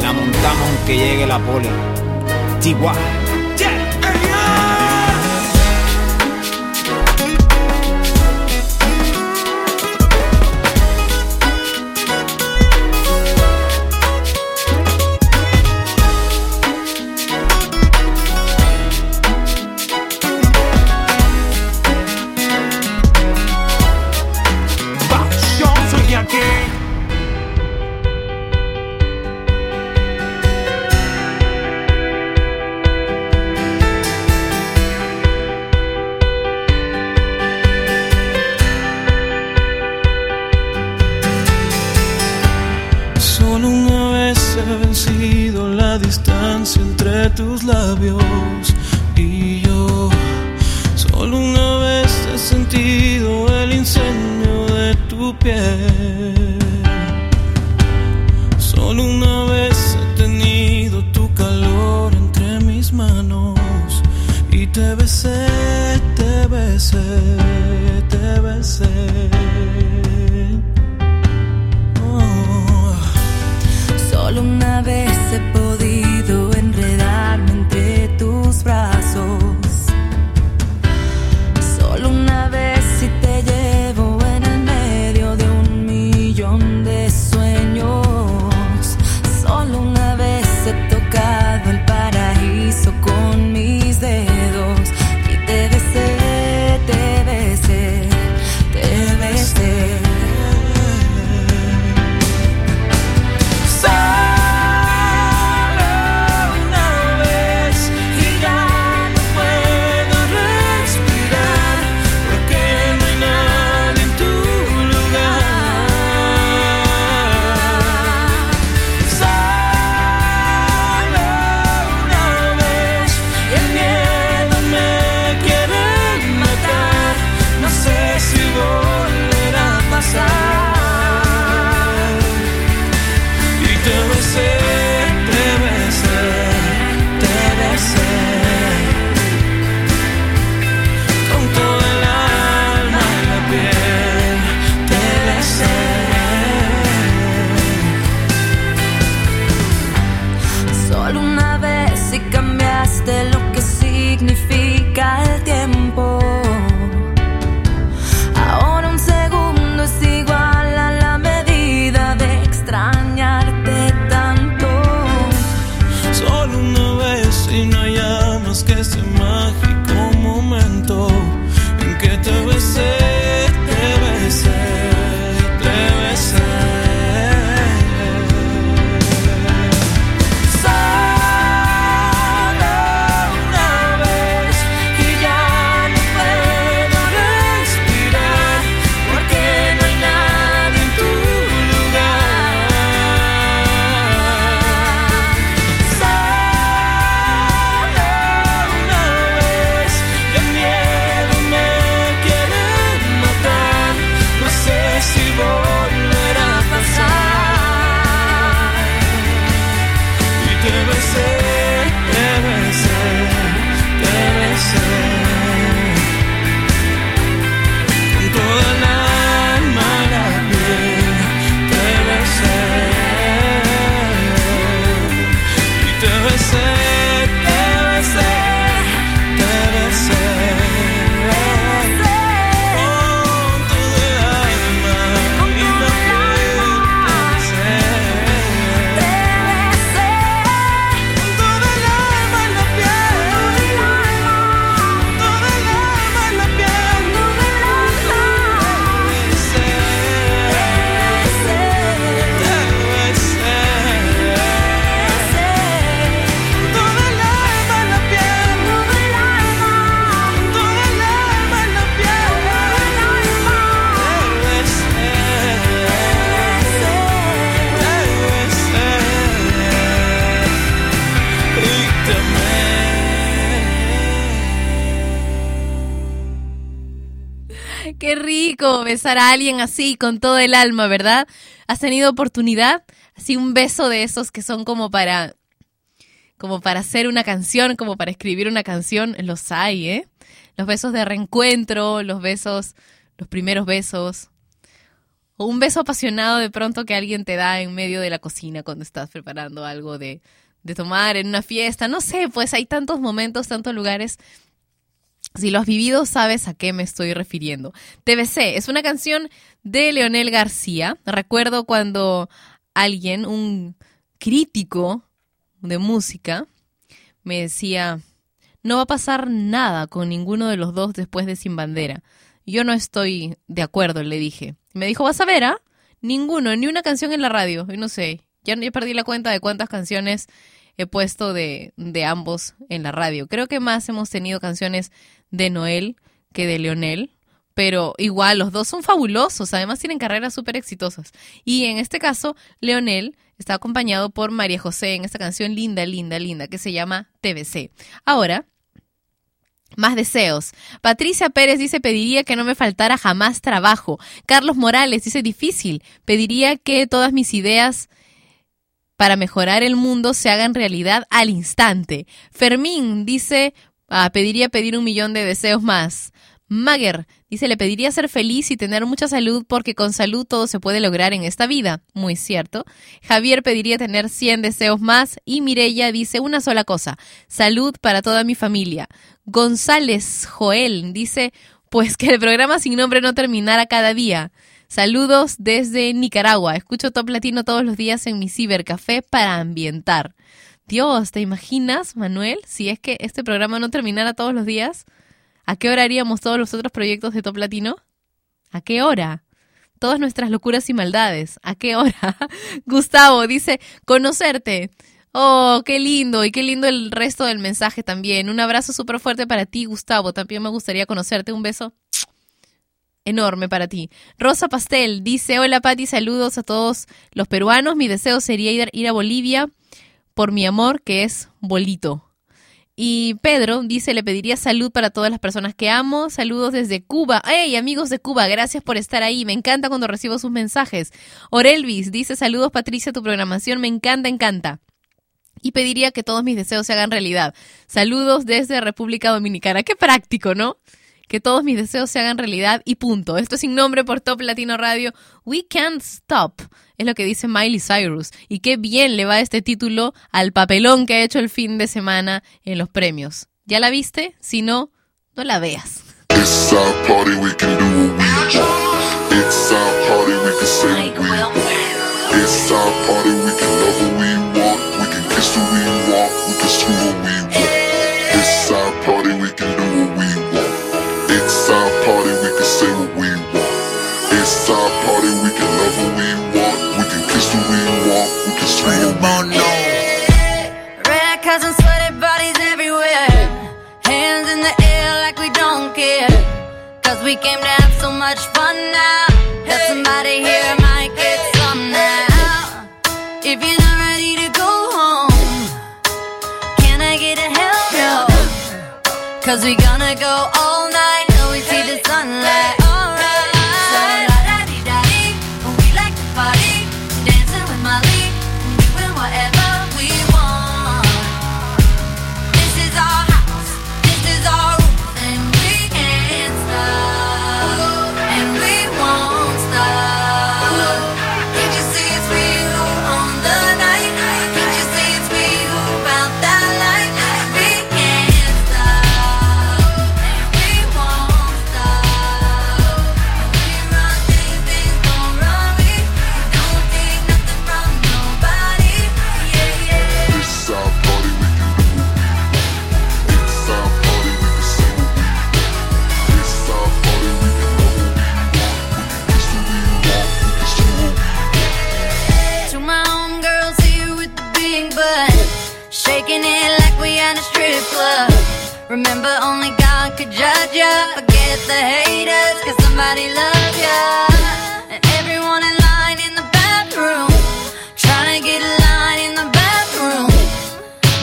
La montamos aunque llegue la poli. Tiguá. De tu Qué rico besar a alguien así, con todo el alma, ¿verdad? ¿Has tenido oportunidad? Así un beso de esos que son como para como para hacer una canción, como para escribir una canción, los hay, ¿eh? Los besos de reencuentro, los besos, los primeros besos. O un beso apasionado de pronto que alguien te da en medio de la cocina cuando estás preparando algo de, de tomar en una fiesta. No sé, pues hay tantos momentos, tantos lugares. Si lo has vivido, sabes a qué me estoy refiriendo. TBC es una canción de Leonel García. Recuerdo cuando alguien, un crítico de música, me decía, no va a pasar nada con ninguno de los dos después de Sin Bandera. Yo no estoy de acuerdo, le dije. Me dijo, vas a ver, ¿ah? Ninguno, ni una canción en la radio. Y no sé, ya, ya perdí la cuenta de cuántas canciones he puesto de, de ambos en la radio. Creo que más hemos tenido canciones de Noel que de Leonel, pero igual los dos son fabulosos, además tienen carreras súper exitosas. Y en este caso, Leonel está acompañado por María José en esta canción linda, linda, linda, que se llama TBC. Ahora, más deseos. Patricia Pérez dice, pediría que no me faltara jamás trabajo. Carlos Morales dice, difícil. Pediría que todas mis ideas para mejorar el mundo se hagan realidad al instante. Fermín dice, ah, pediría pedir un millón de deseos más. Mager dice, le pediría ser feliz y tener mucha salud porque con salud todo se puede lograr en esta vida. Muy cierto. Javier pediría tener 100 deseos más y Mirella dice una sola cosa, salud para toda mi familia. González Joel dice, pues que el programa sin nombre no terminara cada día. Saludos desde Nicaragua. Escucho Top Latino todos los días en mi cibercafé para ambientar. Dios, ¿te imaginas, Manuel, si es que este programa no terminara todos los días? ¿A qué hora haríamos todos los otros proyectos de Top Latino? ¿A qué hora? Todas nuestras locuras y maldades. ¿A qué hora? Gustavo dice, conocerte. Oh, qué lindo y qué lindo el resto del mensaje también. Un abrazo súper fuerte para ti, Gustavo. También me gustaría conocerte. Un beso enorme para ti. Rosa Pastel dice, hola Pati, saludos a todos los peruanos. Mi deseo sería ir, ir a Bolivia por mi amor, que es Bolito. Y Pedro dice, le pediría salud para todas las personas que amo. Saludos desde Cuba. ¡Hey, amigos de Cuba! Gracias por estar ahí. Me encanta cuando recibo sus mensajes. Orelvis dice, saludos Patricia, tu programación me encanta, encanta. Y pediría que todos mis deseos se hagan realidad. Saludos desde República Dominicana. Qué práctico, ¿no? Que todos mis deseos se hagan realidad y punto. Esto es sin nombre por Top Latino Radio. We can't stop. Es lo que dice Miley Cyrus. Y qué bien le va este título al papelón que ha hecho el fin de semana en los premios. ¿Ya la viste? Si no, no la veas. It's our party, we can. It's party, we can love what we want. We can kiss who we want. We can we want. Screw what. Eh, red and sweaty bodies everywhere. Hands in the air like we don't care. Cause we came to have so much fun now. Have somebody here might get some now. If you're not ready to go home, can I get a hell no? Cause we gonna go all night till we see the sunlight. The haters, cause somebody loves ya. And everyone in line in the bathroom, trying to get a line in the bathroom.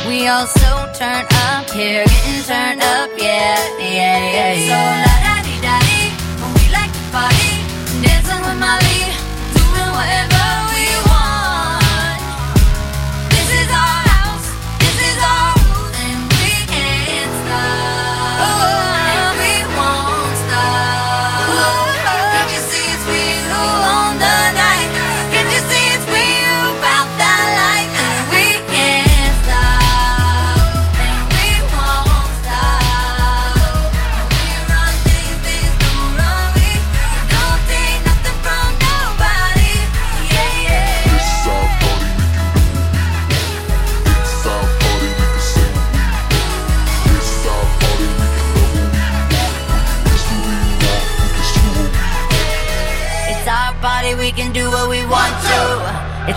We all so turned up here, getting turned up, yeah, yeah, yeah, yeah. So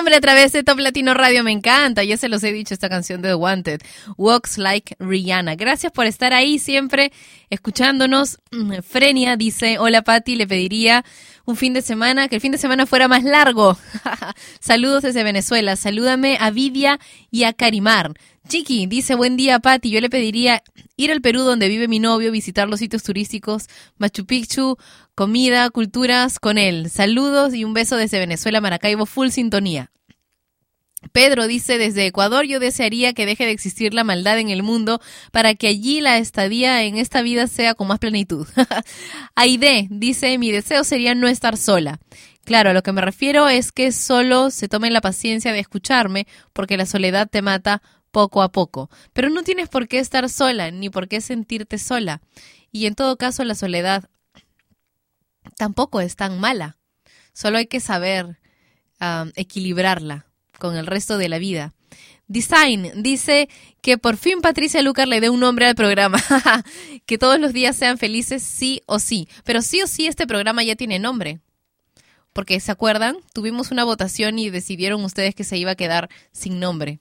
nombre a través de Top Latino Radio. Me encanta. Ya se los he dicho esta canción de The Wanted. Walks Like Rihanna. Gracias por estar ahí siempre escuchándonos. Mm, Frenia dice, hola Patti, le pediría un fin de semana, que el fin de semana fuera más largo. Saludos desde Venezuela. Salúdame a Vidia y a Karimar. Chiqui dice, buen día, Pati. Yo le pediría ir al Perú donde vive mi novio, visitar los sitios turísticos, Machu Picchu, comida, culturas con él. Saludos y un beso desde Venezuela, Maracaibo, full sintonía. Pedro dice desde Ecuador, yo desearía que deje de existir la maldad en el mundo para que allí la estadía en esta vida sea con más plenitud. Aide dice, mi deseo sería no estar sola. Claro, a lo que me refiero es que solo se tomen la paciencia de escucharme porque la soledad te mata poco a poco. Pero no tienes por qué estar sola ni por qué sentirte sola. Y en todo caso la soledad tampoco es tan mala. Solo hay que saber ah, equilibrarla con el resto de la vida. Design dice que por fin Patricia Lucar le dé un nombre al programa. que todos los días sean felices, sí o sí. Pero sí o sí este programa ya tiene nombre. Porque, ¿se acuerdan? Tuvimos una votación y decidieron ustedes que se iba a quedar sin nombre.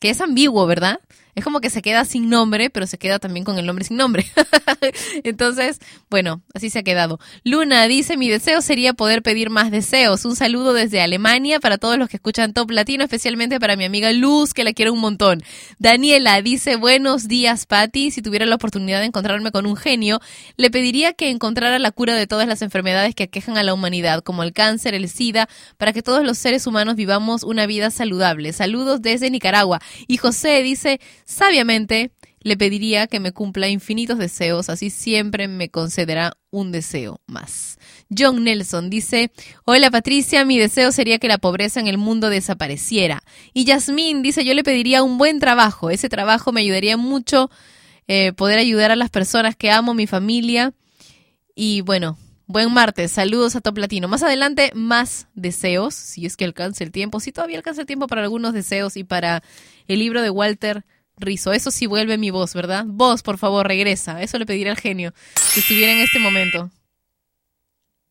Que es ambiguo, ¿verdad? Es como que se queda sin nombre, pero se queda también con el nombre sin nombre. Entonces, bueno, así se ha quedado. Luna dice, mi deseo sería poder pedir más deseos. Un saludo desde Alemania para todos los que escuchan Top Latino, especialmente para mi amiga Luz, que la quiero un montón. Daniela dice, buenos días, Patti. Si tuviera la oportunidad de encontrarme con un genio, le pediría que encontrara la cura de todas las enfermedades que aquejan a la humanidad, como el cáncer, el SIDA, para que todos los seres humanos vivamos una vida saludable. Saludos desde Nicaragua. Y José dice, Sabiamente le pediría que me cumpla infinitos deseos, así siempre me concederá un deseo más. John Nelson dice, hola Patricia, mi deseo sería que la pobreza en el mundo desapareciera. Y Yasmín dice, yo le pediría un buen trabajo, ese trabajo me ayudaría mucho eh, poder ayudar a las personas que amo, mi familia. Y bueno, buen martes, saludos a Top Latino. Más adelante, más deseos, si es que alcance el tiempo, si todavía alcanza el tiempo para algunos deseos y para el libro de Walter Rizo. Eso sí vuelve mi voz, ¿verdad? Voz, por favor, regresa. Eso le pediré al genio si estuviera en este momento.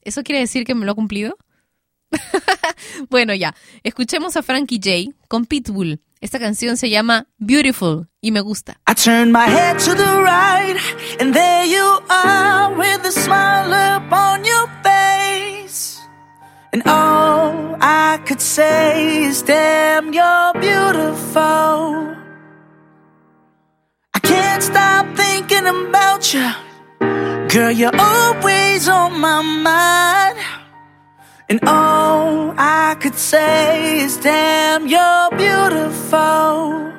¿Eso quiere decir que me lo ha cumplido? bueno, ya. Escuchemos a Frankie J con Pitbull. Esta canción se llama Beautiful y me gusta. I turn my head to the right, and there you are with a smile upon your face. And all I could say is, damn, you're beautiful. Can't stop thinking about you. Girl, you're always on my mind. And all I could say is, damn, you're beautiful.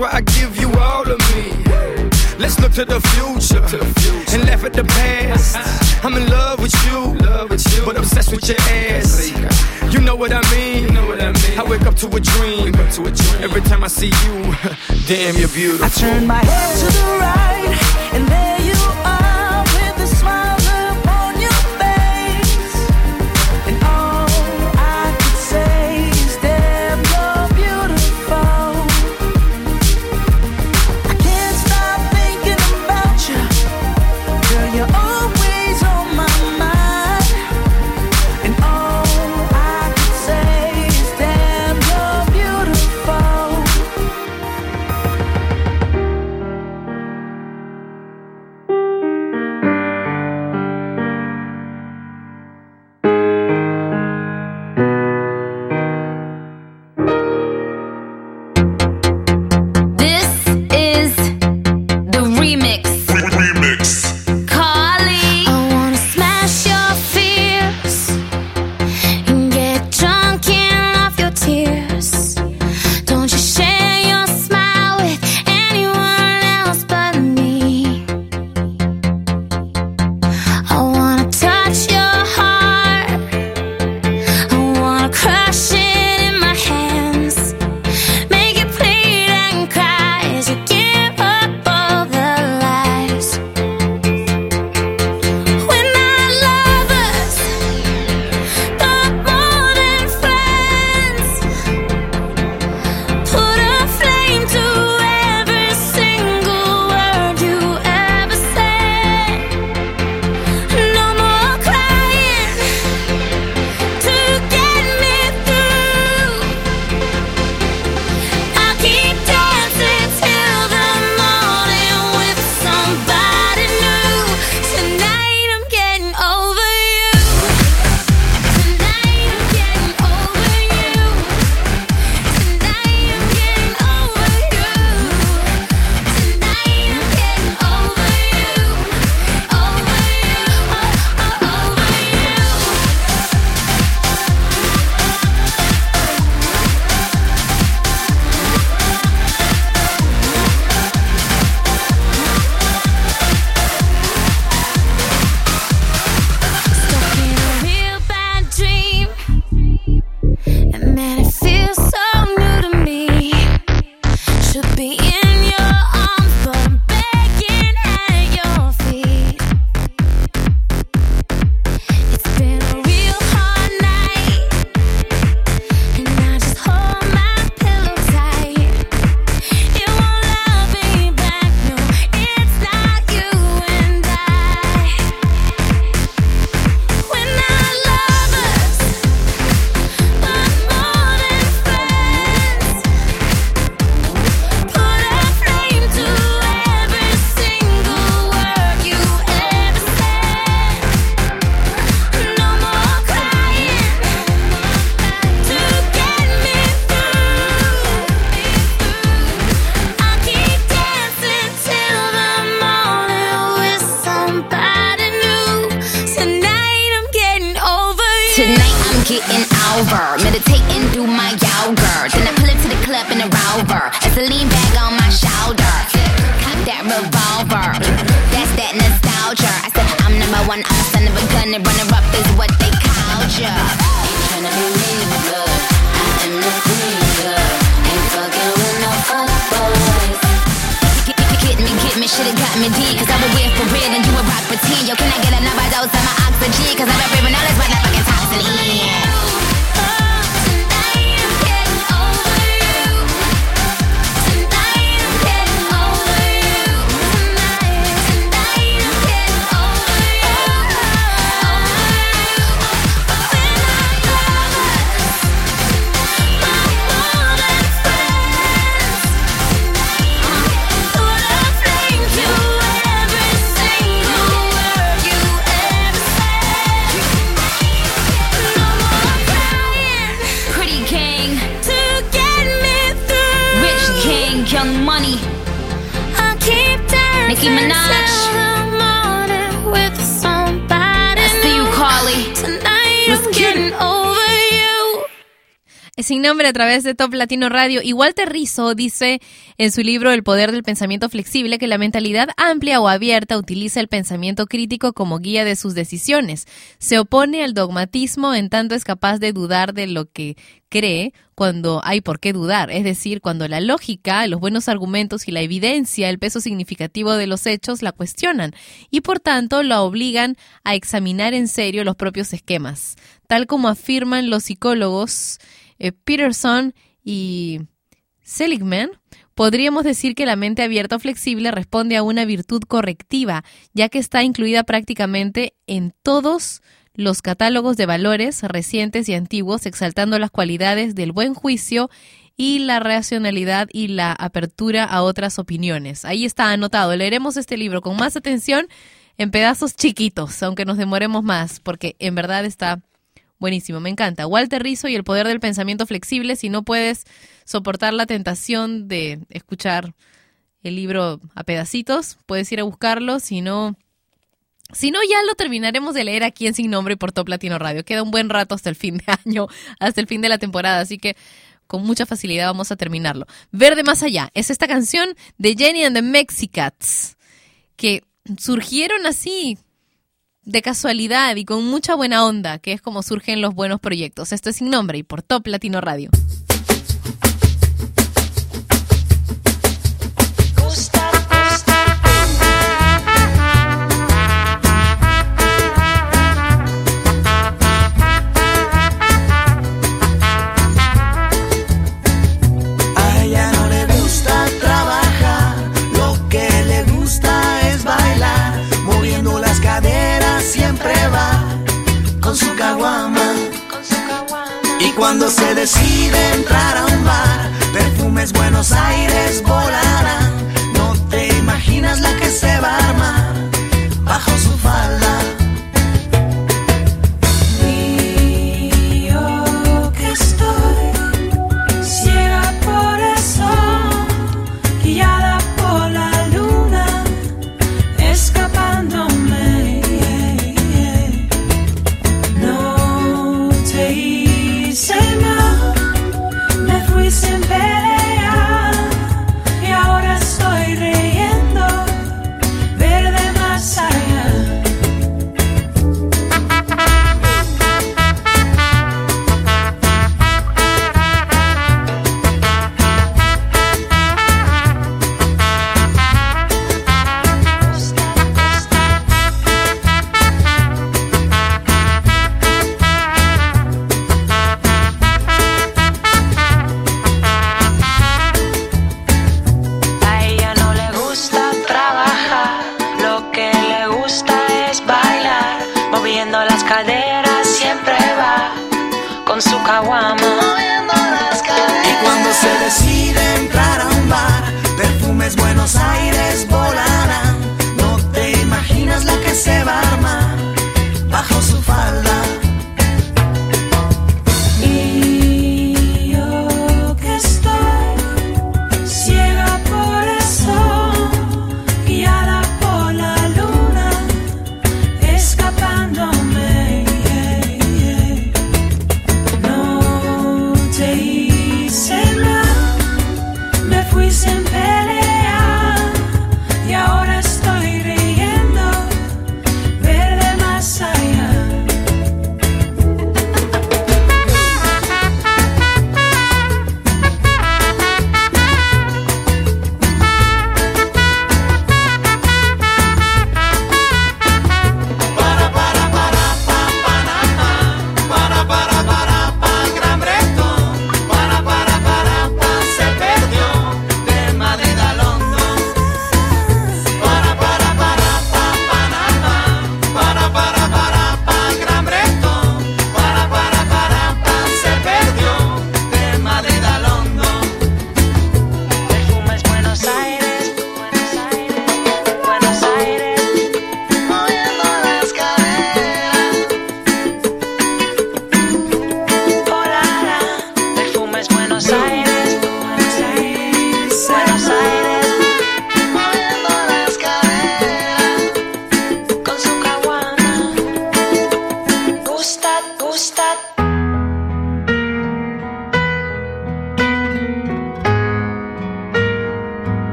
Why I give you all of me. Let's look to the future, and laugh at the past. I'm in love with you, but obsessed with your ass. You know what I mean? I wake up to a dream. Every time I see you, damn, you're beautiful. I turn my head to the right, a través de Top Latino Radio. Y Walter Rizzo dice en su libro El poder del pensamiento flexible que la mentalidad amplia o abierta utiliza el pensamiento crítico como guía de sus decisiones. Se opone al dogmatismo en tanto es capaz de dudar de lo que cree cuando hay por qué dudar, es decir, cuando la lógica, los buenos argumentos y la evidencia, el peso significativo de los hechos la cuestionan y por tanto la obligan a examinar en serio los propios esquemas, tal como afirman los psicólogos eh, Peterson y Seligman, podríamos decir que la mente abierta o flexible responde a una virtud correctiva, ya que está incluida prácticamente en todos los catálogos de valores recientes y antiguos, exaltando las cualidades del buen juicio y la racionalidad y la apertura a otras opiniones. Ahí está anotado. Leeremos este libro con más atención en pedazos chiquitos, aunque nos demoremos más, porque en verdad está buenísimo, me encanta. Walter Rizzo y el poder del pensamiento flexible. Si no puedes soportar la tentación de escuchar el libro a pedacitos, puedes ir a buscarlo. Si no, si no, ya lo terminaremos de leer aquí en Sin Nombre por Top Latino Radio. Queda un buen rato hasta el fin de año, hasta el fin de la temporada, así que con mucha facilidad vamos a terminarlo. Verde más allá es esta canción de Jenny and the Mexicats que surgieron así de casualidad y con mucha buena onda, que es como surgen los buenos proyectos. Esto es Sin Nombre y por Top Latino Radio. Cuando se decide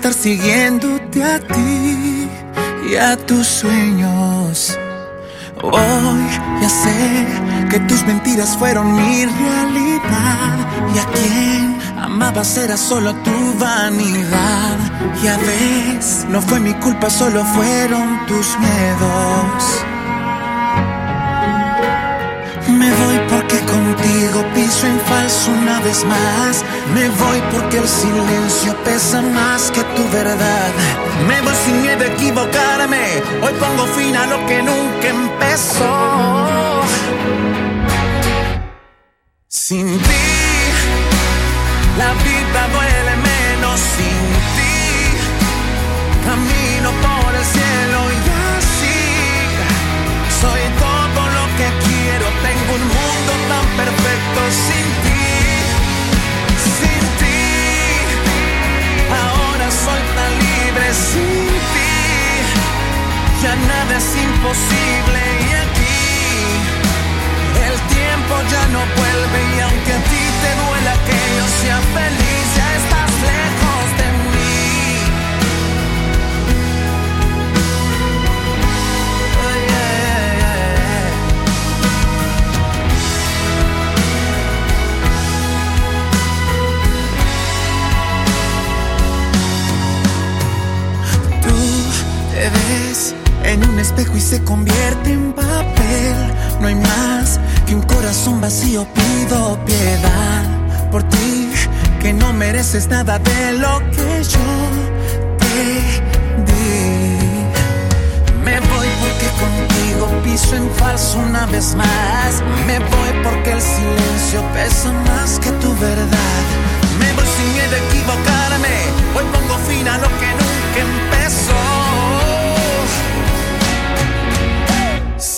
estar siguiéndote a ti y a tus sueños. Hoy ya sé que tus mentiras fueron mi realidad y a quien amabas era solo tu vanidad. Ya ves, no fue mi culpa, solo fueron tus miedos. Me voy porque contigo piso en falso una vez más. Me voy porque el silencio pesa más que tu verdad. Me voy sin miedo a equivocarme. Hoy pongo fin a lo que nunca empezó. Sin ti, la vida duele menos sin ti. Camino por el cielo y así soy todo lo que quiero. Tengo un mundo tan perfecto sin ti, Ya nada es imposible y aquí el tiempo ya no vuelve y aunque a ti te duela que yo sea feliz, ya estás lejos de mí. Oh, te ves en un espejo y se convierte en papel. No hay más que un corazón vacío, pido piedad por ti, que no mereces nada de lo que yo te di. Me voy porque contigo piso en falso una vez más. Me voy porque el silencio pesa más que tu verdad. Me voy sin miedo a equivocarme. Hoy pongo fin a lo que nunca empezó.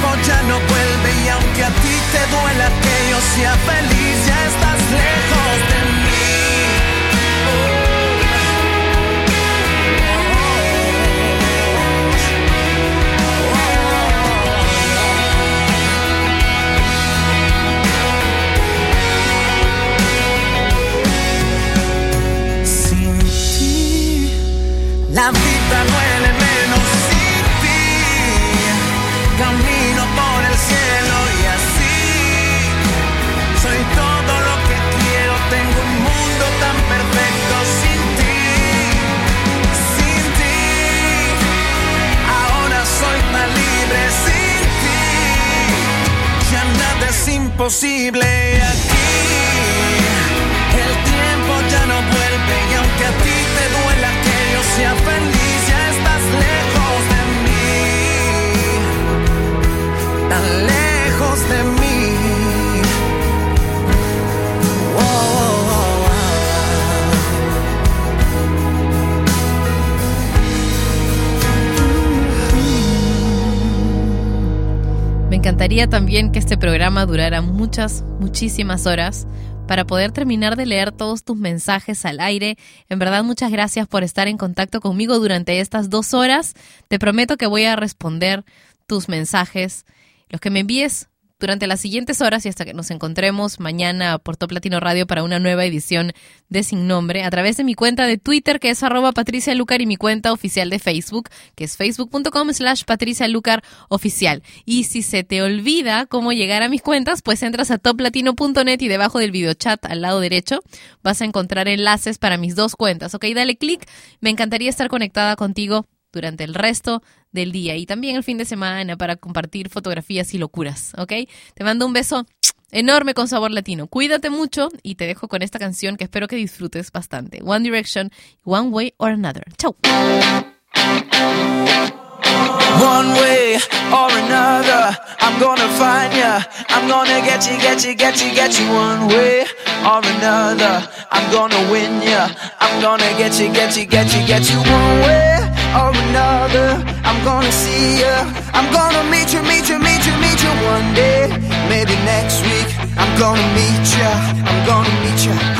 tiempo ya no vuelve y aunque a ti te duela que yo sea feliz, ya estás lejos de mí. Sin ti, la vida es imposible aquí. El tiempo ya no vuelve y aunque a ti te duela que yo sea feliz, ya estás lejos de mí, tan encantaría también que este programa durara muchas, muchísimas horas para poder terminar de leer todos tus mensajes al aire. En verdad, muchas gracias por estar en contacto conmigo durante estas dos horas. Te prometo que voy a responder tus mensajes, los que me envíes durante las siguientes horas y hasta que nos encontremos mañana por Top Latino Radio para una nueva edición de Sin Nombre a través de mi cuenta de Twitter que es arroba Patricia Lucar y mi cuenta oficial de Facebook que es facebook.com slash Patricia Lucar oficial. Y si se te olvida cómo llegar a mis cuentas, pues entras a toplatino.net y debajo del videochat al lado derecho vas a encontrar enlaces para mis dos cuentas. Ok, dale clic. Me encantaría estar conectada contigo durante el resto del día y también el fin de semana para compartir fotografías y locuras, ¿ok? Te mando un beso enorme con sabor latino. Cuídate mucho y te dejo con esta canción que espero que disfrutes bastante. One Direction, One Way or Another. Chau. I'm gonna find ya. I'm gonna get you, get you. One way or another, I'm gonna win ya. I'm gonna get you, get you. One way. or another. I'm gonna see ya. I'm gonna meet you, meet you, meet you, meet you one day. Maybe next week I'm gonna meet ya. I'm gonna meet ya.